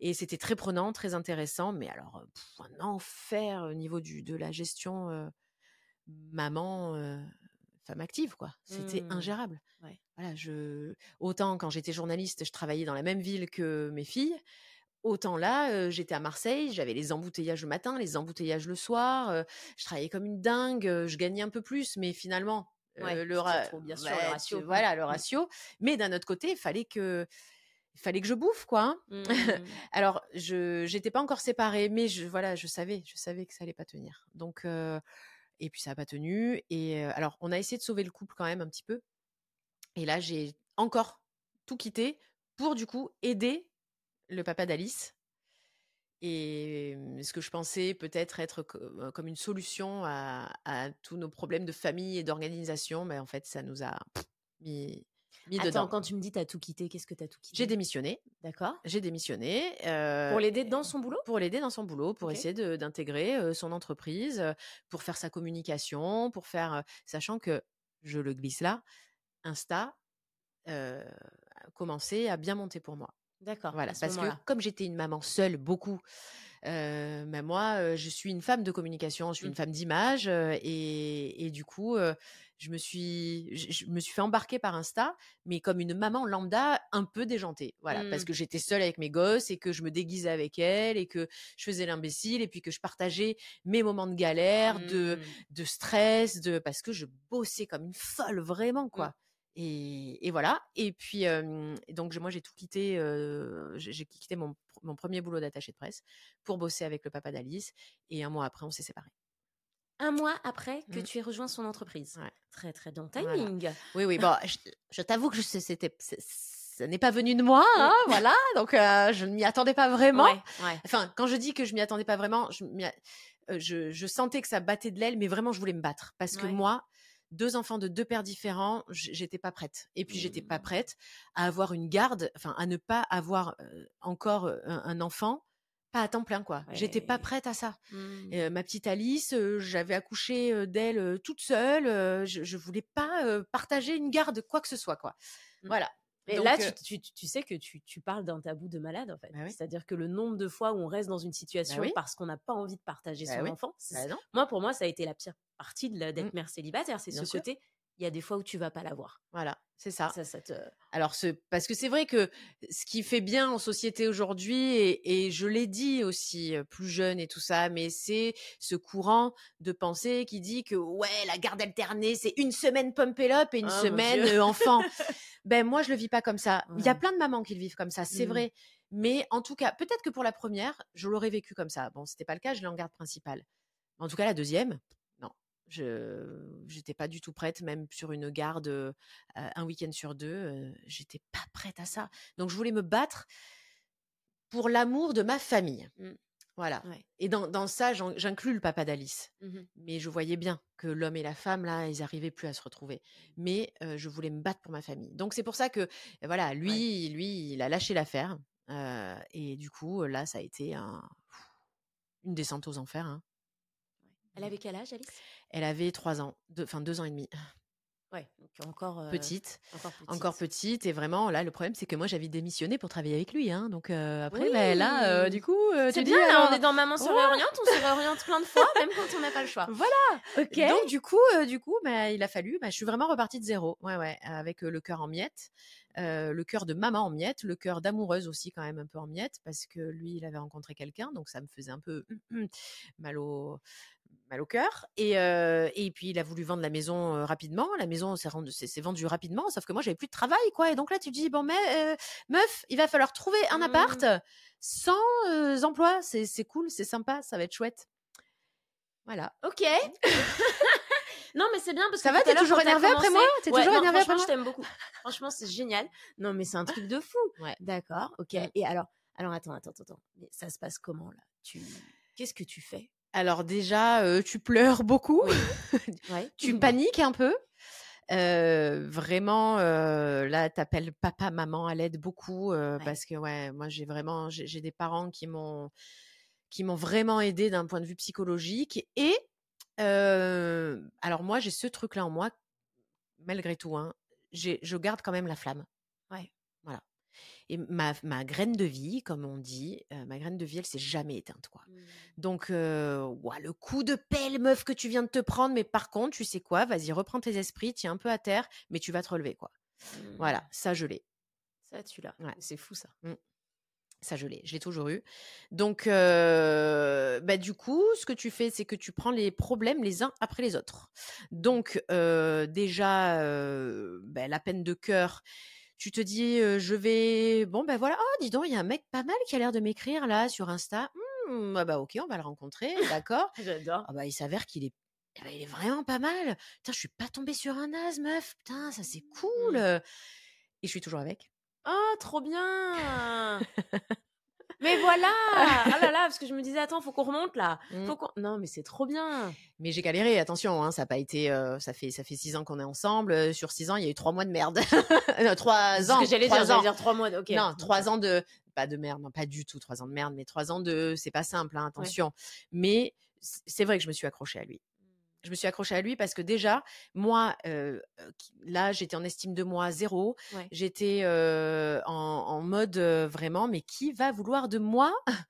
[SPEAKER 1] Et c'était très prenant, très intéressant, mais alors, un enfer au niveau du, de la gestion maman, femme active, quoi. C'était mmh. ingérable. Voilà, je... Autant quand j'étais journaliste, je travaillais dans la même ville que mes filles. Autant là, j'étais à Marseille, j'avais les embouteillages le matin, les embouteillages le soir, je travaillais comme une dingue, je gagnais un peu plus, mais finalement, le,
[SPEAKER 2] bien sûr, le ratio.
[SPEAKER 1] voilà, le mmh. ratio. Mais d'un autre côté, il fallait que, il fallait que je bouffe, quoi. Hein. Mmh. Alors, je n'étais pas encore séparée, mais je, voilà, je savais, je savais que ça allait pas tenir. Donc, et puis ça n'a pas tenu. Et alors, on a essayé de sauver le couple quand même un petit peu. Et là, j'ai encore tout quitté pour du coup aider le papa d'Alice. Et ce que je pensais peut-être être comme une solution à, tous nos problèmes de famille et d'organisation, mais en fait, ça nous a mis, mis Attends,
[SPEAKER 2] quand tu me dis t'as tout quitté, qu'est-ce que t'as tout quitté?
[SPEAKER 1] J'ai démissionné.
[SPEAKER 2] D'accord.
[SPEAKER 1] J'ai démissionné.
[SPEAKER 2] pour l'aider dans son boulot?
[SPEAKER 1] Pour l'aider dans son boulot, pour essayer d'intégrer son entreprise, pour faire sa communication, pour faire. sachant que, je le glisse là, Insta a commencé à bien monter pour moi.
[SPEAKER 2] D'accord.
[SPEAKER 1] Voilà, parce que comme j'étais une maman seule, beaucoup, euh, bah, moi, je suis une femme de communication, je suis une mmh. femme d'image, et, et, du coup, je me suis, je, me suis fait embarquer par Insta, mais comme une maman lambda, un peu déjantée, voilà, parce mmh. que j'étais seule avec mes gosses et que je me déguisais avec elles et que je faisais l'imbécile et puis que je partageais mes moments de galère, de, mmh. de stress, de parce que je bossais comme une folle, vraiment quoi. Et, voilà. Et puis, donc, moi, j'ai tout quitté. j'ai quitté mon, premier boulot d'attaché de presse pour bosser avec le papa d'Alice. Et un mois après, on s'est séparés.
[SPEAKER 2] Un mois après que mmh. tu aies rejoint son entreprise. Très, très bon timing.
[SPEAKER 1] Oui, oui. Bon, je, t'avoue que c'était ça n'est pas venu de moi, hein, voilà. Donc, je ne m'y attendais pas vraiment. Enfin, quand je dis que je m'y attendais pas vraiment, je, je, je, sentais que ça battait de l'aile, mais vraiment, je voulais me battre. Parce que moi, deux enfants de deux pères différents, j'étais pas prête. Et puis, j'étais pas mmh. prête à avoir une garde, enfin, à ne pas avoir encore un, enfant pas à temps plein quoi. J'étais pas prête à ça. Mmh. ma petite Alice, j'avais accouché d'elle toute seule. je, je voulais pas partager une garde quoi que ce soit quoi. Mmh. Voilà.
[SPEAKER 2] Et là, tu, tu, sais que tu, tu parles d'un tabou de malade, en fait. Bah C'est-à-dire que le nombre de fois où on reste dans une bah situation parce qu'on n'a pas envie de partager bah son enfant, moi, pour moi, ça a été la pire partie d'être mmh. mère célibataire. C'est ce côté, il y a des fois où tu vas pas l'avoir.
[SPEAKER 1] Voilà, c'est ça. ça, te... Alors, ce... parce que c'est vrai que ce qui fait bien en société aujourd'hui, et, je l'ai dit aussi plus jeune et tout ça, mais c'est ce courant de pensée qui dit que ouais, la garde alternée, c'est une semaine pump up et une oh semaine enfant. ben moi, je le vis pas comme ça. Il y a plein de mamans qui le vivent comme ça, c'est mmh. vrai. Mais en tout cas, peut-être que pour la première, je l'aurais vécu comme ça. Bon, c'était pas le cas, je l'ai en garde principale. En tout cas, la deuxième, je n'étais pas du tout prête, même sur une garde un week-end sur deux, j'étais pas prête à ça. Donc je voulais me battre pour l'amour de ma famille. Mmh. Voilà. Et dans, dans ça, j'inclus le papa d'Alice. Mmh Mais je voyais bien que l'homme et la femme, là, ils n'arrivaient plus à se retrouver. Mais je voulais me battre pour ma famille. Donc c'est pour ça que, voilà, lui, lui, il a lâché l'affaire. et du coup, là, ça a été un, une descente aux enfers. Hein.
[SPEAKER 2] Elle avait quel âge, Alice?
[SPEAKER 1] Elle avait trois ans, enfin deux ans et demi.
[SPEAKER 2] Ouais, donc encore
[SPEAKER 1] petite, encore petite, et vraiment là le problème c'est que moi j'avais démissionné pour travailler avec lui, hein, donc après ben, là du coup
[SPEAKER 2] c'est bien, là, on est dans maman se réoriente, on se réoriente plein de fois, même quand on n'a pas le choix.
[SPEAKER 1] Voilà. Ok. Donc du coup, du coup, bah, il a fallu, bah, je suis vraiment repartie de zéro, ouais ouais, avec le cœur en miettes, le cœur de maman en miettes, le cœur d'amoureuse aussi quand même un peu en miettes parce que lui il avait rencontré quelqu'un, donc ça me faisait un peu mal au mal au cœur. Et, et puis, il a voulu vendre la maison rapidement. La maison s'est vendue rapidement, sauf que moi, j'avais plus de travail, quoi. Et donc là, tu te dis, bon, mais meuf, il va falloir trouver un appart mmh. sans emploi. C'est cool, c'est sympa, ça va être chouette. Voilà.
[SPEAKER 2] Ok. non, mais c'est bien parce
[SPEAKER 1] que. Ça va, t'es toujours énervé après moi? T'es toujours énervé
[SPEAKER 2] après moi je t'aime beaucoup. franchement, c'est génial. Non, mais c'est un truc de fou.
[SPEAKER 1] Ouais.
[SPEAKER 2] D'accord, ok. Et alors, alors attends, attends, attends. Mais ça se passe comment là? Tu. Qu'est-ce que tu fais?
[SPEAKER 1] Alors déjà, tu pleures beaucoup, tu paniques un peu. vraiment, là, t'appelles papa, maman à l'aide beaucoup parce que ouais, moi j'ai vraiment, j'ai des parents qui m'ont, qui m'ont vraiment aidé d'un point de vue psychologique. Et alors moi, j'ai ce truc-là en moi, malgré tout. Hein, je garde quand même la flamme. Voilà. Et ma, ma, graine de vie, comme on dit, ma graine de vie, elle s'est jamais éteinte, quoi. Mmh. Donc, le coup de pelle, meuf, que tu viens de te prendre, mais par contre, tu sais quoi, vas-y, reprends tes esprits, tiens un peu à terre, mais tu vas te relever, quoi. Voilà, mmh. ça, je l'ai.
[SPEAKER 2] Ça, tu l'as. C'est fou, ça. Mmh.
[SPEAKER 1] Ça, je l'ai. Je l'ai toujours eu. Donc, bah, du coup, ce que tu fais, c'est que tu prends les problèmes les uns après les autres. Donc, déjà, bah, la peine de cœur, tu te dis, je vais, bon ben voilà, oh dis donc, il y a un mec pas mal qui a l'air de m'écrire là sur Insta. Mmh, ah bah ok, on va le rencontrer, d'accord.
[SPEAKER 2] J'adore.
[SPEAKER 1] Ah bah il s'avère qu'il est, eh ben, il est vraiment pas mal. Putain, je suis pas tombée sur un as, meuf. Putain, ça c'est cool. Mmh. Et je suis toujours avec.
[SPEAKER 2] Oh, trop bien Mais voilà Ah là là, parce que je me disais, attends, faut qu'on remonte là. Faut non, mais c'est trop bien.
[SPEAKER 1] Mais j'ai galéré, attention, hein, ça a pas été. Euh, ça, fait, ça fait six ans qu'on est ensemble. Euh, sur six ans, il y a eu trois mois de merde. trois ans.
[SPEAKER 2] Ce que j'allais dire, j'allais dire trois mois. Ok.
[SPEAKER 1] Non, trois ans de. Pas de merde, non, pas du tout trois ans de merde, mais trois ans de. C'est pas simple, hein, attention. Mais c'est vrai que je me suis accrochée à lui je me suis accrochée à lui parce que déjà, moi, là, j'étais en estime de moi zéro. J'étais en, mode vraiment, mais qui va vouloir de moi?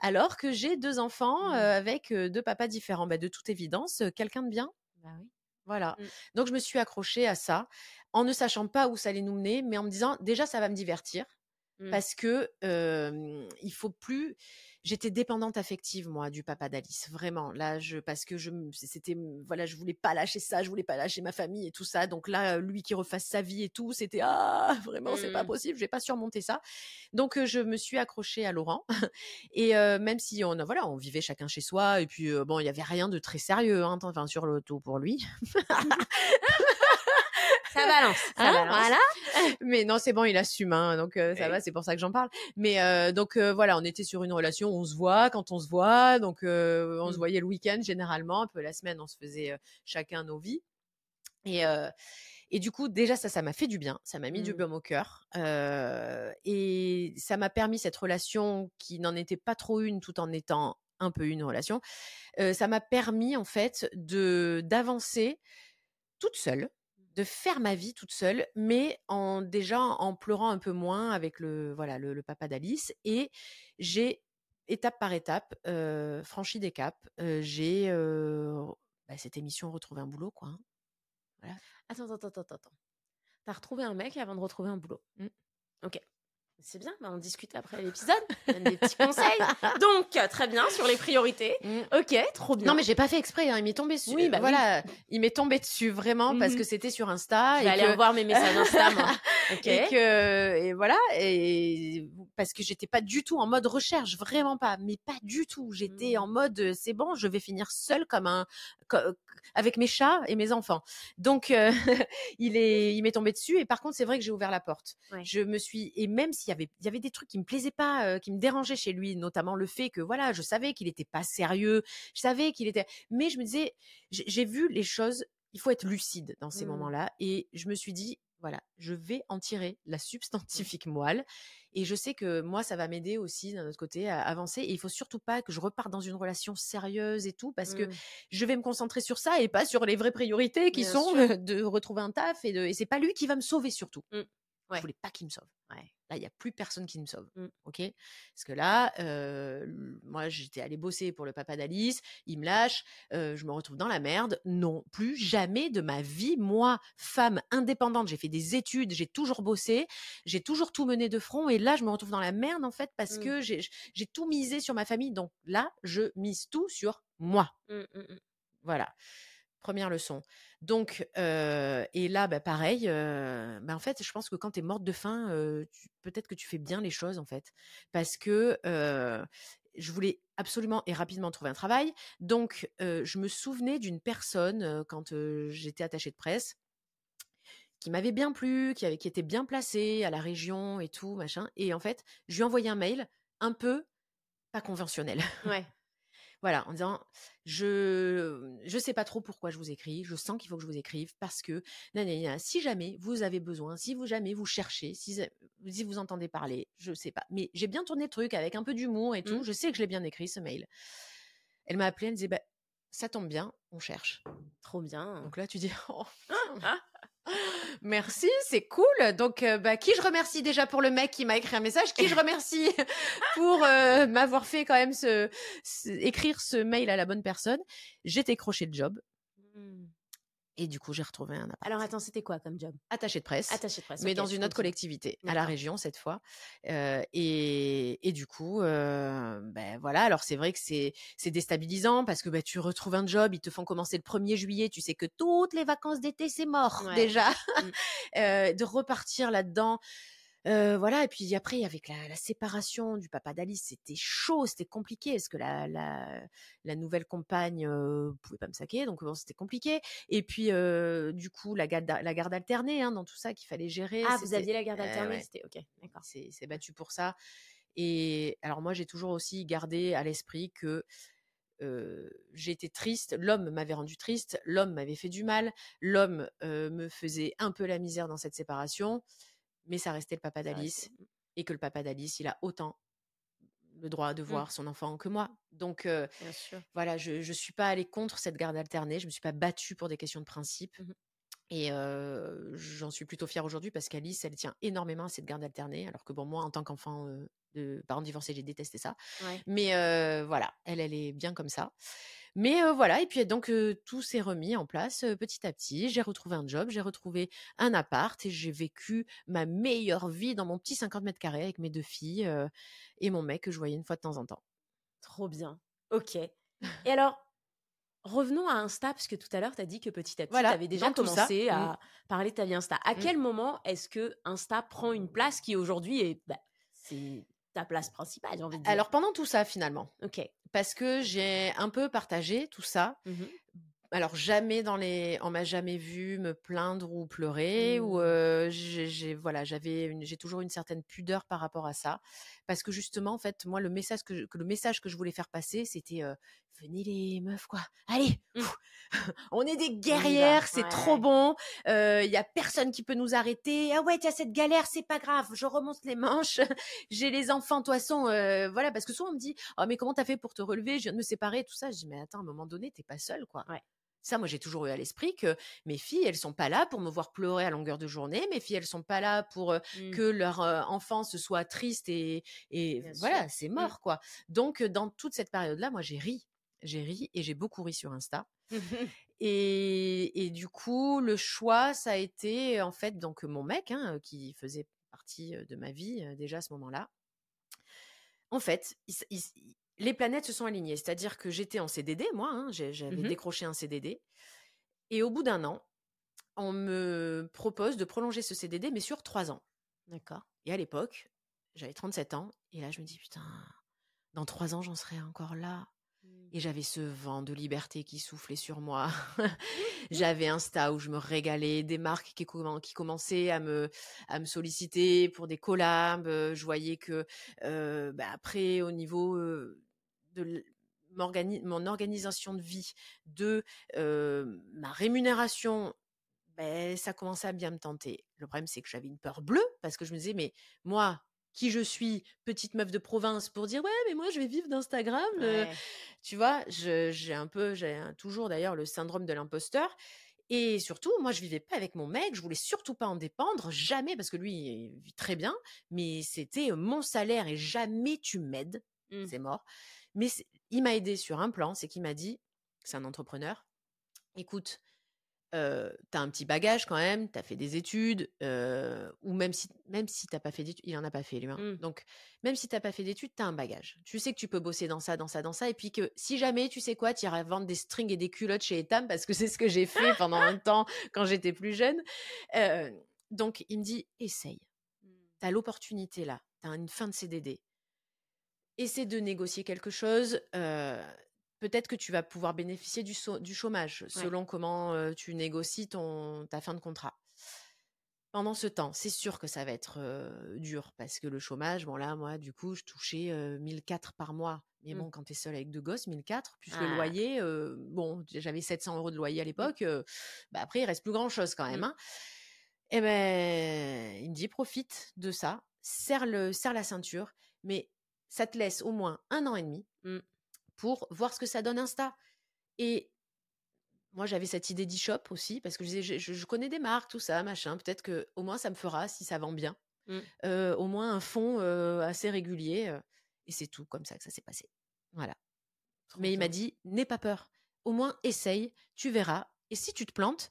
[SPEAKER 1] Alors que j'ai deux enfants mmh. avec deux papas différents bah, De toute évidence, quelqu'un de bien.
[SPEAKER 2] Bah oui.
[SPEAKER 1] Voilà. Mmh. Donc, je me suis accrochée à ça en ne sachant pas où ça allait nous mener, mais en me disant, déjà, ça va me divertir mmh. parce que il faut plus j'étais dépendante affective moi du papa d'Alice vraiment. Là je parce que je c'était voilà je voulais pas lâcher ça je voulais pas lâcher ma famille et tout ça. Donc là lui qui refasse sa vie et tout c'était ah vraiment c'est pas mmh. possible je vais pas surmonter ça. Donc je me suis accrochée à Laurent et même si on voilà on vivait chacun chez soi et puis bon il y avait rien de très sérieux hein, enfin sur le tout pour lui
[SPEAKER 2] ça balance. Ça
[SPEAKER 1] hein,
[SPEAKER 2] balance.
[SPEAKER 1] Voilà. mais non, c'est bon, il assume, hein, donc ça va, c'est pour ça que j'en parle. Mais donc voilà, on était sur une relation, on se voit quand on se voit, donc on se mmh. voyait le week-end généralement, un peu la semaine, on se faisait chacun nos vies. Et, et du coup, déjà, ça, ça m'a fait du bien. Ça m'a mis du mmh. baume au cœur. et ça m'a permis cette relation qui n'en était pas trop une tout en étant un peu une relation. ça m'a permis, en fait, de d'avancer toute seule de faire ma vie toute seule, mais en déjà en pleurant un peu moins avec le voilà le, papa d'Alice. Et j'ai étape par étape franchi des caps. j'ai bah, cette émission retrouver un boulot quoi. Hein.
[SPEAKER 2] Attends, attends, attends, attends. T'as retrouvé un mec avant de retrouver un boulot? Mmh. Ok. C'est bien, bah, on discute après l'épisode. des petits conseils. Donc, très bien sur les priorités. Mmh. Ok, trop bien.
[SPEAKER 1] Non, mais j'ai pas fait exprès. Hein, il m'est tombé dessus. Oui, bah voilà, il m'est tombé dessus vraiment parce mmh que c'était sur Insta.
[SPEAKER 2] Je vais aller voir mes messages Insta. Moi.
[SPEAKER 1] Et que et voilà et parce que j'étais pas du tout en mode recherche, vraiment pas, mais pas du tout. J'étais en mode c'est bon, je vais finir seule comme un avec mes chats et mes enfants. Donc il est il m'est tombé dessus et par contre c'est vrai que j'ai ouvert la porte. Je me suis et même s'il y avait il y avait des trucs qui me plaisaient pas, qui me dérangeaient chez lui, notamment le fait que voilà, je savais qu'il était pas sérieux, je savais qu'il était mais je me disais j'ai vu les choses il faut être lucide dans ces mmh. moments-là. Et je me suis dit, voilà, je vais en tirer la substantifique moelle. Et je sais que moi, ça va m'aider aussi d'un autre côté à avancer. Et il faut surtout pas que je reparte dans une relation sérieuse et tout, parce que mmh. je vais me concentrer sur ça et pas sur les vraies priorités qui sont de retrouver un taf et, de, et c'est pas lui qui va me sauver surtout. Mmh. Je voulais pas qu'il me sauve. Là, il n'y a plus personne qui me sauve. Mmh. Ok? Parce que là, moi, j'étais allée bosser pour le papa d'Alice. Il me lâche. je me retrouve dans la merde. Non, plus jamais de ma vie. Moi, femme indépendante, j'ai fait des études, j'ai toujours bossé, j'ai toujours tout mené de front. Et là, je me retrouve dans la merde, en fait, parce mmh. que j'ai tout misé sur ma famille. Donc là, je mise tout sur moi. Mmh, voilà. Première leçon. Donc, et là, bah, pareil, bah, en fait, je pense que quand tu es morte de faim, peut-être que tu fais bien les choses, en fait. Parce que je voulais absolument et rapidement trouver un travail. Donc, je me souvenais d'une personne, quand j'étais attachée de presse, qui m'avait bien plu, qui, avait, qui était bien placée à la région et tout, machin. Et en fait, je lui ai envoyé un mail un peu pas conventionnel.
[SPEAKER 2] Ouais.
[SPEAKER 1] Voilà, en disant je je sais pas trop pourquoi je vous écris, je sens qu'il faut que je vous écrive parce que si jamais vous avez besoin, si vous jamais vous cherchez, si, si vous entendez parler, je sais pas. Mais j'ai bien tourné le truc avec un peu d'humour et tout, mmh. je sais que je l'ai bien écrit ce mail. Elle m'a appelé, elle me disait bah, ça tombe bien, on cherche.
[SPEAKER 2] Trop bien.
[SPEAKER 1] Donc là tu dis oh, Merci, c'est cool. Donc, euh, bah, qui je remercie déjà pour le mec qui m'a écrit un message? Qui je remercie pour euh, m'avoir fait quand même ce, écrire ce mail à la bonne personne? J'ai décroché le job. Et du coup, j'ai retrouvé un appart.
[SPEAKER 2] Alors attends, c'était quoi comme job?
[SPEAKER 1] Attaché de presse.
[SPEAKER 2] Attaché de presse.
[SPEAKER 1] Mais dans une autre collectivité, à la région cette fois. Euh, et, et, du coup, euh, ben voilà. Alors c'est vrai que c'est c'est déstabilisant parce que ben, tu retrouves un job, ils te font commencer le 1er juillet, tu sais que toutes les vacances d'été c'est mort déjà. Mmh. euh, de repartir là-dedans voilà, et puis après, avec la, la séparation du papa d'Alice, c'était chaud, c'était compliqué, parce que la, la, la nouvelle compagne euh, pouvait pas me saquer, donc bon, c'était compliqué. Et puis, du coup, la garde, la garde alternée, hein, dans tout ça qu'il fallait gérer.
[SPEAKER 2] Ah, vous aviez la garde alternée, c'était ok, d'accord.
[SPEAKER 1] C'est battu pour ça. Et alors moi, j'ai toujours aussi gardé à l'esprit que euh, été triste, l'homme m'avait rendu triste, l'homme m'avait fait du mal, l'homme me faisait un peu la misère dans cette séparation mais ça restait le papa d'Alice et que le papa d'Alice, il a autant le droit de mmh. voir son enfant que moi. Donc voilà, je ne suis pas allée contre cette garde alternée, je me suis pas battue pour des questions de principe. Mmh et j'en suis plutôt fière aujourd'hui parce qu'Alice, elle tient énormément à cette garde alternée, alors que bon, moi, en tant qu'enfant de parents divorcés, j'ai détesté ça. Mais voilà, elle, elle est bien comme ça. Mais voilà, et puis donc tout s'est remis en place petit à petit. J'ai retrouvé un job, j'ai retrouvé un appart et j'ai vécu ma meilleure vie dans mon petit 50 mètres carrés avec mes deux filles et mon mec que je voyais une fois de temps en temps.
[SPEAKER 2] Trop bien. Ok. Et alors, revenons à Insta, parce que tout à l'heure, tu as dit que petit à petit, tu avais déjà commencé à mmh. parler de ta vie Insta. À mmh. quel moment est-ce que Insta prend une place qui aujourd'hui est. Bah, c'est ta place principale, j'ai envie de dire?
[SPEAKER 1] Alors pendant tout ça, finalement.
[SPEAKER 2] Ok.
[SPEAKER 1] Parce que j'ai un peu partagé tout ça. Mmh alors jamais dans les, on m'a jamais vu me plaindre ou pleurer ou
[SPEAKER 2] Mmh.
[SPEAKER 1] j'ai, voilà, j'avais, j'ai toujours une certaine pudeur par rapport à ça parce que justement en fait moi le message que, que le message que je voulais faire passer c'était venez les meufs quoi, allez,
[SPEAKER 2] Mmh.
[SPEAKER 1] on est des guerrières, c'est trop bon, il y a personne qui peut nous arrêter. Ah ouais, tu as cette galère, c'est pas grave, je remonte les manches, j'ai les enfants de toute façon, voilà parce que souvent on me dit oh mais comment t'as fait pour te relever, je viens de me séparer, tout ça. Je dis mais attends à un moment donné t'es pas seule quoi.
[SPEAKER 2] Ouais.
[SPEAKER 1] Ça, moi, j'ai toujours eu à l'esprit que mes filles, elles sont pas là pour me voir pleurer à longueur de journée. Mes filles, elles sont pas là pour
[SPEAKER 2] Mmh.
[SPEAKER 1] que leur enfance soit triste et, et
[SPEAKER 2] Bien
[SPEAKER 1] voilà, c'est
[SPEAKER 2] Mmh.
[SPEAKER 1] mort, quoi. Donc, dans toute cette période-là, moi, j'ai ri. J'ai ri et j'ai beaucoup ri sur Insta. Et, et du coup, le choix, ça a été, en fait, donc mon mec, hein, qui faisait partie de ma vie déjà à ce moment-là. En fait, il, il, les planètes se sont alignées. C'est-à-dire que j'étais en CDD, moi, hein, j'avais
[SPEAKER 2] Mmh
[SPEAKER 1] décroché un CDD. Et au bout d'un an, on me propose de prolonger ce CDD, mais sur trois ans.
[SPEAKER 2] D'accord.
[SPEAKER 1] Et à l'époque, j'avais 37 ans. Et là, je me dis, putain, dans trois ans, j'en serai encore là.
[SPEAKER 2] Mmh.
[SPEAKER 1] Et j'avais ce vent de liberté qui soufflait sur moi. j'avais Insta où je me régalais, des marques qui, qui commençaient à me, à me solliciter pour des collabs. Je voyais que euh, bah après, au niveau euh, de mon organisation de vie, de euh, ma rémunération, ben, ça commençait à bien me tenter. Le problème, c'est que j'avais une peur bleue parce que je me disais, mais moi, qui je suis, petite meuf de province, pour dire ouais, mais moi je vais vivre d'Instagram.
[SPEAKER 2] Ouais.
[SPEAKER 1] Tu vois, j'ai un peu, j'ai toujours d'ailleurs le syndrome de l'imposteur. Et surtout, moi, je vivais pas avec mon mec, je voulais surtout pas en dépendre, jamais, parce que lui, il vit très bien, mais c'était mon salaire et jamais tu m'aides,
[SPEAKER 2] Mmh.
[SPEAKER 1] c'est mort. Mais il m'a aidé sur un plan, c'est qu'il m'a dit, c'est un entrepreneur, écoute, euh, tu as un petit bagage quand même, tu as fait des études, euh, ou même si, même si tu n'as pas fait d'études, il en a pas fait lui. Hein.
[SPEAKER 2] Mmh.
[SPEAKER 1] Donc, même si tu n'as pas fait d'études, tu as un bagage. Tu sais que tu peux bosser dans ça, dans ça, dans ça, et puis que si jamais, tu sais quoi, tu iras vendre des strings et des culottes chez Etam, parce que c'est ce que j'ai fait pendant un temps quand j'étais plus jeune. Euh, donc, il me dit, essaye.
[SPEAKER 2] Mmh.
[SPEAKER 1] Tu as l'opportunité là, tu as une fin de CDD. Essaie de négocier quelque chose. Euh, peut-être que tu vas pouvoir bénéficier du, so du chômage selon ouais. comment euh, tu négocies ton, ta fin de contrat. Pendant ce temps, c'est sûr que ça va être euh, dur parce que le chômage, bon là, moi, du coup, je touchais euh, 1004 par mois. Mais bon, mmh. quand tu es seule avec deux gosses, 1004, plus ah. le loyer, euh, bon, j'avais 700 euros de loyer à l'époque, mmh. bah après, il reste plus grand-chose quand même.
[SPEAKER 2] Mmh.
[SPEAKER 1] Hein. Et ben, il me dit, profite de ça, serre, le, serre la ceinture, mais ça te laisse au moins un an et demi
[SPEAKER 2] mmh.
[SPEAKER 1] pour voir ce que ça donne Insta. Et moi, j'avais cette idée d'e-shop aussi, parce que je disais, je, je, connais des marques, tout ça, machin. Peut-être que au moins ça me fera si ça vend bien.
[SPEAKER 2] Mmh.
[SPEAKER 1] Euh, au moins un fond euh, assez régulier. Euh, et c'est tout comme ça que ça s'est passé. Voilà. Mais il m'a dit, n'aie pas peur. Au moins, essaye, tu verras. Et si tu te plantes,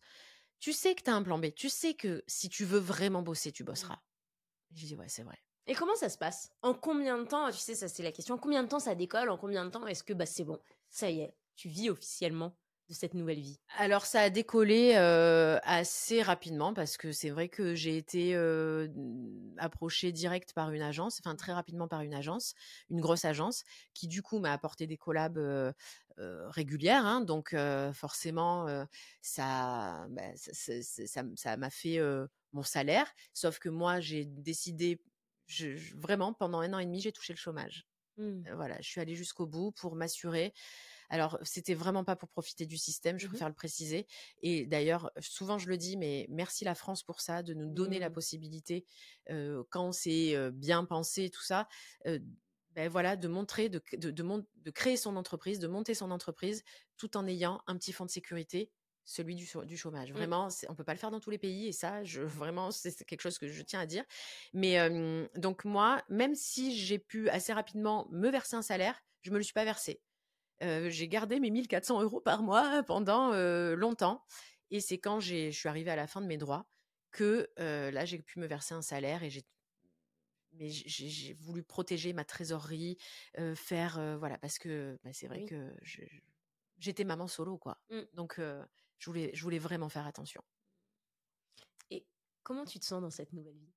[SPEAKER 1] tu sais que tu as un plan B. Tu sais que si tu veux vraiment bosser, tu bosseras. Mmh. J'ai dit, ouais, c'est vrai.
[SPEAKER 2] Et comment ça se passe? En combien de temps Tu sais, ça c'est la question. En combien de temps ça décolle En combien de temps est-ce que bah c'est bon Ça y est, tu vis officiellement de cette nouvelle vie?
[SPEAKER 1] Alors ça a décollé euh, assez rapidement parce que c'est vrai que j'ai été euh, approchée direct par une agence, enfin très rapidement par une agence, une grosse agence qui du coup m'a apporté des collabs euh, régulières. Donc forcément ça, ça m'a fait mon salaire. Sauf que moi j'ai décidé je, je, vraiment, pendant un an et demi, j'ai touché le chômage.
[SPEAKER 2] Mmh.
[SPEAKER 1] Euh, voilà, je suis allée jusqu'au bout pour m'assurer. Alors, c'était vraiment pas pour profiter du système, je
[SPEAKER 2] Mmh
[SPEAKER 1] préfère le préciser. Et d'ailleurs, souvent je le dis, mais merci la France pour ça, de nous donner mmh. la possibilité, euh, quand c'est euh, bien pensé, tout ça, euh, ben voilà, de montrer, de, de, de, mon, de créer son entreprise, de monter son entreprise, tout en ayant un petit fonds de sécurité celui du, du chômage. Vraiment, mmh. on peut pas le faire dans tous les pays et ça, je, vraiment, c'est quelque chose que je tiens à dire. Mais euh, donc moi, même si j'ai pu assez rapidement me verser un salaire, je me le suis pas versé. Euh, j'ai gardé mes 1400 euros par mois pendant euh, longtemps et c'est quand je suis arrivée à la fin de mes droits que là j'ai pu me verser un salaire et j'ai mais j'ai voulu protéger ma trésorerie, faire voilà parce que bah, c'est vrai
[SPEAKER 2] Oui.
[SPEAKER 1] que j'étais maman solo quoi.
[SPEAKER 2] Mmh.
[SPEAKER 1] Donc je voulais, je voulais vraiment faire attention.
[SPEAKER 2] Et comment tu te sens dans cette nouvelle vie?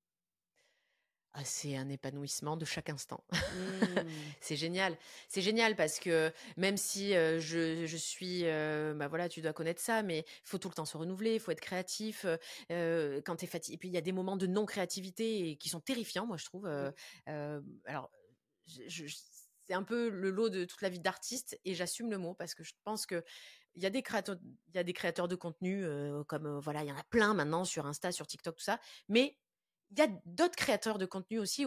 [SPEAKER 1] Ah, c'est un épanouissement de chaque instant.
[SPEAKER 2] Mmh.
[SPEAKER 1] c'est génial. C'est génial parce que même si je, je, suis, bah voilà, tu dois connaître ça, mais il faut tout le temps se renouveler, il faut être créatif. quand tu es fatigué, et puis il y a des moments de non-créativité qui sont terrifiants, moi je trouve. Alors, c'est un peu le lot de toute la vie d'artiste et j'assume le mot parce que je pense que il y a des créateurs, il y a des créateurs de contenu comme voilà, il y en a plein maintenant sur Insta, sur TikTok, tout ça, mais il y a d'autres créateurs de contenu aussi.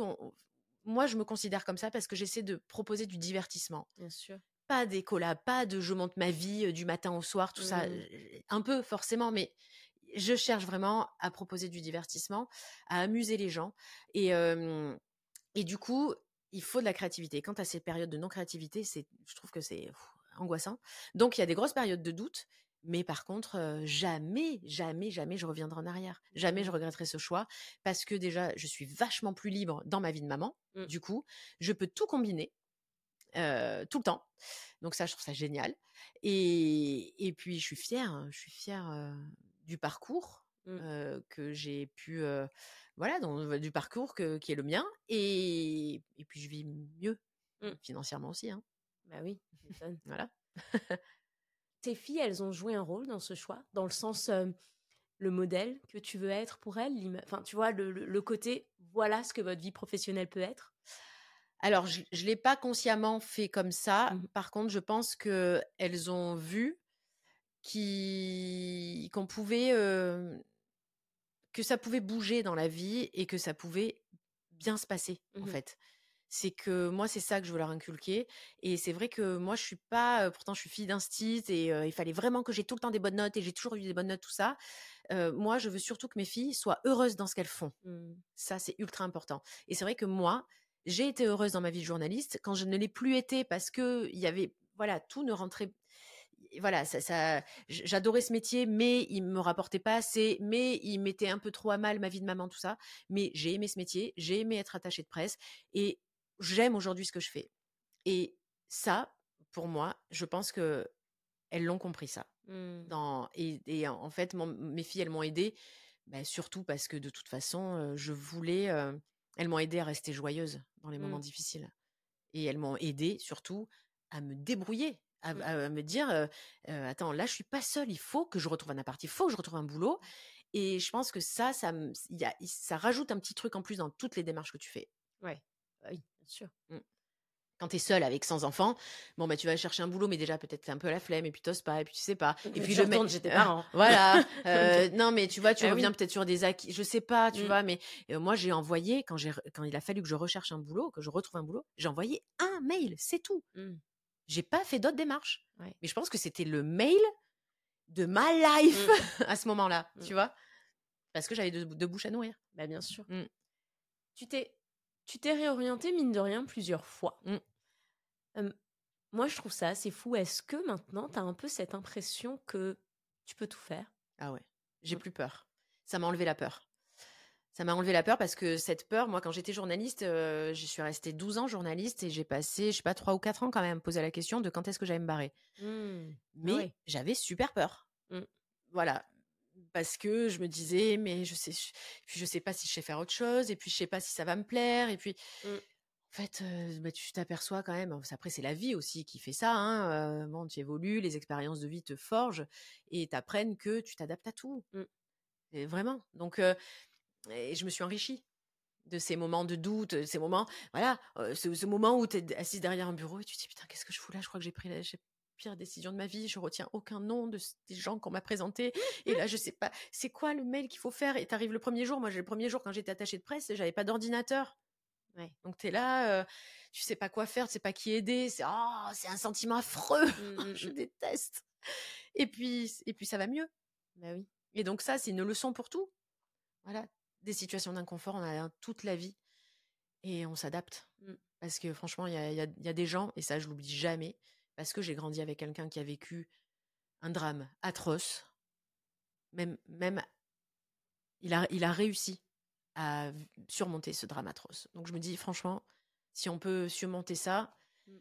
[SPEAKER 1] moi, je me considère comme ça parce que j'essaie de proposer du divertissement.
[SPEAKER 2] Bien sûr.
[SPEAKER 1] Pas des collabs, pas de je monte ma vie du matin au soir, tout ça.
[SPEAKER 2] Mmh.
[SPEAKER 1] Un peu, forcément, mais je cherche vraiment à proposer du divertissement, à amuser les gens. Et, et du coup, il faut de la créativité. Quand tu as ces périodes de non-créativité, je trouve que c'est angoissant. Donc, il y a des grosses périodes de doute. Mais par contre, jamais, jamais, jamais je reviendrai en arrière. Jamais je mmh. regretterai ce choix parce que déjà, je suis vachement plus libre dans ma vie de maman.
[SPEAKER 2] Mmh.
[SPEAKER 1] Du coup, je peux tout combiner tout le temps. Donc ça, je trouve ça génial. Et, et puis, je suis fière. Hein, je suis fière du parcours
[SPEAKER 2] mmh.
[SPEAKER 1] que j'ai pu, voilà, du parcours qui est le mien. Et, et puis, je vis mieux financièrement aussi. Hein.
[SPEAKER 2] Bah oui,
[SPEAKER 1] voilà.
[SPEAKER 2] tes filles, elles ont joué un rôle dans ce choix, dans le sens le modèle que tu veux être pour elles, enfin tu vois le, côté voilà ce que votre vie professionnelle peut être?
[SPEAKER 1] Alors je, ne l'ai pas consciemment fait comme ça.
[SPEAKER 2] Mmh
[SPEAKER 1] Par contre, je pense que elles ont vu qu'on pouvait que ça pouvait bouger dans la vie et que ça pouvait bien se passer en
[SPEAKER 2] mmh
[SPEAKER 1] fait c'est que moi c'est ça que je veux leur inculquer et c'est vrai que moi je suis pas pourtant je suis fille d'un et il fallait vraiment que j'ai tout le temps des bonnes notes et j'ai toujours eu des bonnes notes tout ça moi je veux surtout que mes filles soient heureuses dans ce qu'elles font
[SPEAKER 2] mmh.
[SPEAKER 1] ça c'est ultra important et c'est vrai que moi j'ai été heureuse dans ma vie de journaliste quand je ne l'ai plus été parce que il y avait voilà tout ne rentrait voilà, ça, ça j'adorais ce métier, mais il me rapportait pas assez, mais il mettait un peu trop à mal ma vie de maman, tout ça. Mais j'ai aimé ce métier, j'ai aimé être attachée de presse, et j'aime aujourd'hui ce que je fais. Et ça, pour moi, je pense que elles l'ont compris ça.
[SPEAKER 2] Mmh.
[SPEAKER 1] Dans, et, en fait, mes filles, elles m'ont aidé, bah, surtout parce que de toute façon, je voulais. elles m'ont aidé à rester joyeuse dans les moments
[SPEAKER 2] mmh.
[SPEAKER 1] difficiles. Et elles m'ont aidé surtout à me débrouiller, à,
[SPEAKER 2] mmh.
[SPEAKER 1] me dire attends, là, je suis pas seule, il faut que je retrouve un appart, il faut que je retrouve un boulot. Et je pense que ça, ça, y a, ça rajoute un petit truc en plus dans toutes les démarches que tu fais.
[SPEAKER 2] Ouais, oui sûr.
[SPEAKER 1] Mmh. Quand tu es seul avec 100 enfants, bon bah tu vas chercher un boulot, mais déjà peut-être t'es un peu à la flemme et puis t'oses pas et puis tu sais pas. Et puis
[SPEAKER 2] je me j'étais parent.
[SPEAKER 1] voilà. Euh, non mais tu vois, tu
[SPEAKER 2] Ah
[SPEAKER 1] reviens peut-être sur des acquis, je sais pas, tu
[SPEAKER 2] Mmh.
[SPEAKER 1] vois. Mais moi j'ai envoyé quand j'ai quand il a fallu que je recherche un boulot, que je retrouve un boulot, j'ai envoyé un mail, c'est tout.
[SPEAKER 2] Mmh.
[SPEAKER 1] J'ai pas fait d'autres démarches.
[SPEAKER 2] Ouais.
[SPEAKER 1] Mais je pense que c'était le mail de ma life
[SPEAKER 2] Mmh.
[SPEAKER 1] à ce moment-là, tu vois, parce que j'avais deux, bouches à nourrir.
[SPEAKER 2] Bah bien sûr. Tu t'es tu t'es réorienté, mine de rien, plusieurs fois.
[SPEAKER 1] Mmh.
[SPEAKER 2] moi, je trouve ça assez fou. Est-ce que maintenant, tu as un peu cette impression que tu peux tout faire?
[SPEAKER 1] Ah ouais, j'ai
[SPEAKER 2] Mmh.
[SPEAKER 1] plus peur. Ça m'a enlevé la peur. Ça m'a enlevé la peur parce que cette peur, moi, quand j'étais journaliste, je suis restée 12 ans journaliste et j'ai passé, je sais pas, 3 ou 4 ans quand même poser la question de quand est-ce que j'allais me barrer.
[SPEAKER 2] Mmh. Ah
[SPEAKER 1] Mais j'avais super peur.
[SPEAKER 2] Mmh.
[SPEAKER 1] Voilà. Parce que je me disais, mais je sais, je, je sais pas si je sais faire autre chose, et puis je sais pas si ça va me plaire, et puis.
[SPEAKER 2] Mmh.
[SPEAKER 1] En fait, bah, tu t'aperçois quand même. Après, c'est la vie aussi qui fait ça. Hein, bon, tu évolues, les expériences de vie te forgent et t'apprennent que tu t'adaptes à tout.
[SPEAKER 2] Mmh.
[SPEAKER 1] Et vraiment. Donc, et je me suis enrichie de ces moments de doute, ces moments, voilà, ce, ce, moment où tu es assise derrière un bureau et tu te dis putain, qu'est-ce que je fous là? Je crois que j'ai pris la, pire décision de ma vie, je retiens aucun nom de, des gens qu'on m'a présenté. Et là, je sais pas, c'est quoi le mail qu'il faut faire? Et t'arrives le premier jour. Moi, j'ai le premier jour quand j'étais attachée de presse, j'avais pas d'ordinateur.
[SPEAKER 2] Ouais.
[SPEAKER 1] Donc t'es là, tu sais pas quoi faire, tu sais pas qui aider. C'est oh, c'est un sentiment affreux.
[SPEAKER 2] Mmh,
[SPEAKER 1] je déteste. Et puis et puis ça va mieux.
[SPEAKER 2] Bah oui.
[SPEAKER 1] Et donc ça, c'est une leçon pour tout. Voilà, des situations d'inconfort, on a toute la vie et on s'adapte.
[SPEAKER 2] Mmh.
[SPEAKER 1] Parce que franchement, il y a, y a, des gens, et ça je l'oublie jamais, parce que j'ai grandi avec quelqu'un qui a vécu un drame atroce. Même, même il, a, il a réussi à surmonter ce drame atroce. Donc je me dis, franchement, si on peut surmonter ça,
[SPEAKER 2] mmh.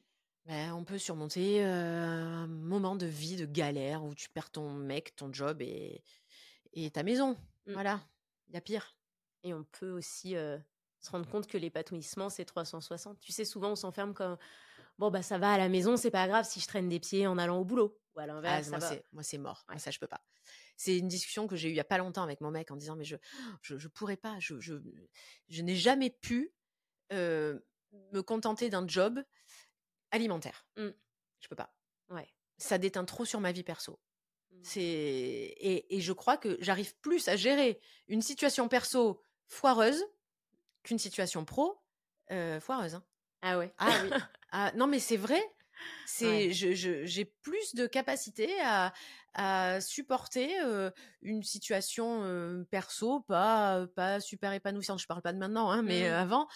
[SPEAKER 1] ben, on peut surmonter un moment de vie, de galère, où tu perds ton mec, ton job et, et ta maison.
[SPEAKER 2] Mmh.
[SPEAKER 1] Voilà, il y a pire.
[SPEAKER 2] Et on peut aussi Se rendre compte que l'épanouissement, c'est 360. Tu sais, souvent, on s'enferme comme bon, bah ça va à la maison, c'est pas grave si je traîne des pieds en allant au boulot. Ou à l'inverse,
[SPEAKER 1] ah, moi, c'est mort. Ça, je peux pas. C'est une discussion que j'ai eue il y a pas longtemps avec mon mec en disant mais je je, je pourrais pas, je, je, je n'ai jamais pu me contenter d'un job alimentaire. Mmh. Je peux pas.
[SPEAKER 2] Ouais.
[SPEAKER 1] Ça déteint trop sur ma vie perso. Mmh. C'est et, et, je crois que j'arrive plus à gérer une situation perso foireuse qu'une situation pro foireuse. Hein.
[SPEAKER 2] Ah ouais.
[SPEAKER 1] Ah oui. ah, non mais c'est vrai. C'est, j'ai plus de capacité à, à supporter une situation perso pas pas super épanouissante. Je parle pas de maintenant, hein, mais mmh. avant.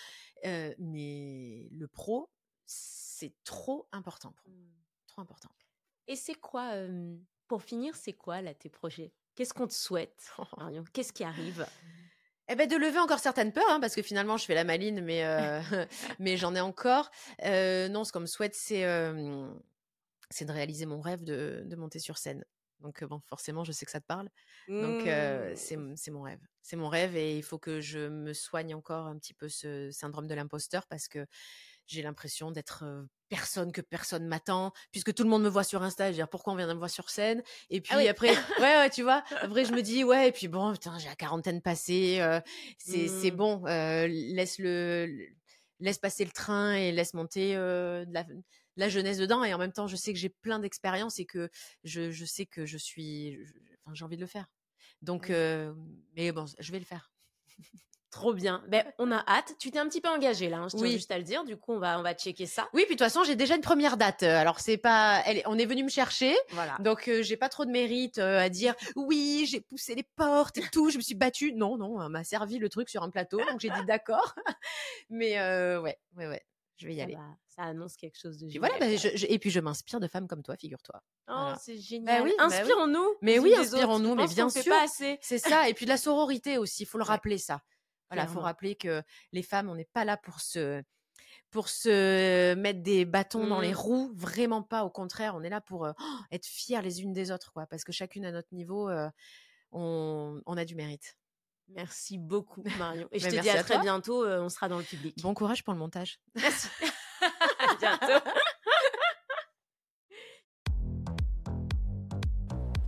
[SPEAKER 1] mais le pro, c'est trop important pour mmh. Trop important.
[SPEAKER 2] Et c'est quoi, pour finir, c'est quoi là tes projets? Qu'est-ce qu'on te souhaite, Marion? Qu'est-ce qui arrive?
[SPEAKER 1] Eh ben, de lever encore certaines peurs, hein, parce que finalement, je fais la maline, mais, euh, mais j'en ai encore. Euh, non, ce qu'on me souhaite, c'est c'est de réaliser mon rêve de, de, monter sur scène. Donc, bon, forcément, je sais que ça te parle. Donc, mmh. c'est mon rêve. C'est mon rêve et il faut que je me soigne encore un petit peu ce syndrome de l'imposteur parce que j'ai l'impression d'être personne que personne m'attend puisque tout le monde me voit sur Insta je veux dire pourquoi on vient de me voir sur scène? Et ah puis après ouais ouais tu vois après je me dis ouais et puis bon putain j'ai la quarantaine passée c'est c'est mmh. bon laisse le laisse passer le train et laisse monter de la, la, jeunesse dedans. Et en même temps je sais que j'ai plein d'expérience et que je, je sais que je suis enfin j'ai envie de le faire. Donc mais bon je vais le faire
[SPEAKER 2] Trop bien. Ben, on a hâte. Tu t'es un petit peu engagée là, hein, je tiens oui. juste à le dire. Du coup, on va, on va checker ça.
[SPEAKER 1] Oui, puis de toute façon, j'ai déjà une première date. Alors, c'est pas, elle, on est venu me chercher. Voilà. Donc, euh, j'ai pas trop de mérite euh, à dire oui, j'ai poussé les portes et tout, je me suis battue. Non, non, on m'a servi le truc sur un plateau, donc j'ai dit d'accord. Mais euh, ouais, ouais, ouais, je vais y aller.
[SPEAKER 2] ça annonce quelque chose de
[SPEAKER 1] génial. Voilà, et puis je m'inspire de femmes comme toi, figure-toi.
[SPEAKER 2] Oh, c'est bah génial. oui, bah inspirons-nous.
[SPEAKER 1] Mais oui, inspirons-nous, mais bien sûr. C'est ça. Et puis de la sororité aussi, il faut le rappeler ça. Voilà, faut rappeler que les femmes, on n'est pas là pour se pour se mettre des bâtons dans les mmh. roues, vraiment pas. Au contraire, on est là pour être fiers les unes des autres, quoi, parce que chacune à notre niveau, on, on, a du mérite.
[SPEAKER 2] Merci beaucoup, Marion. Et je te dis à, très bientôt. on sera dans le public.
[SPEAKER 1] Bon courage pour le montage.
[SPEAKER 2] Merci. à bientôt.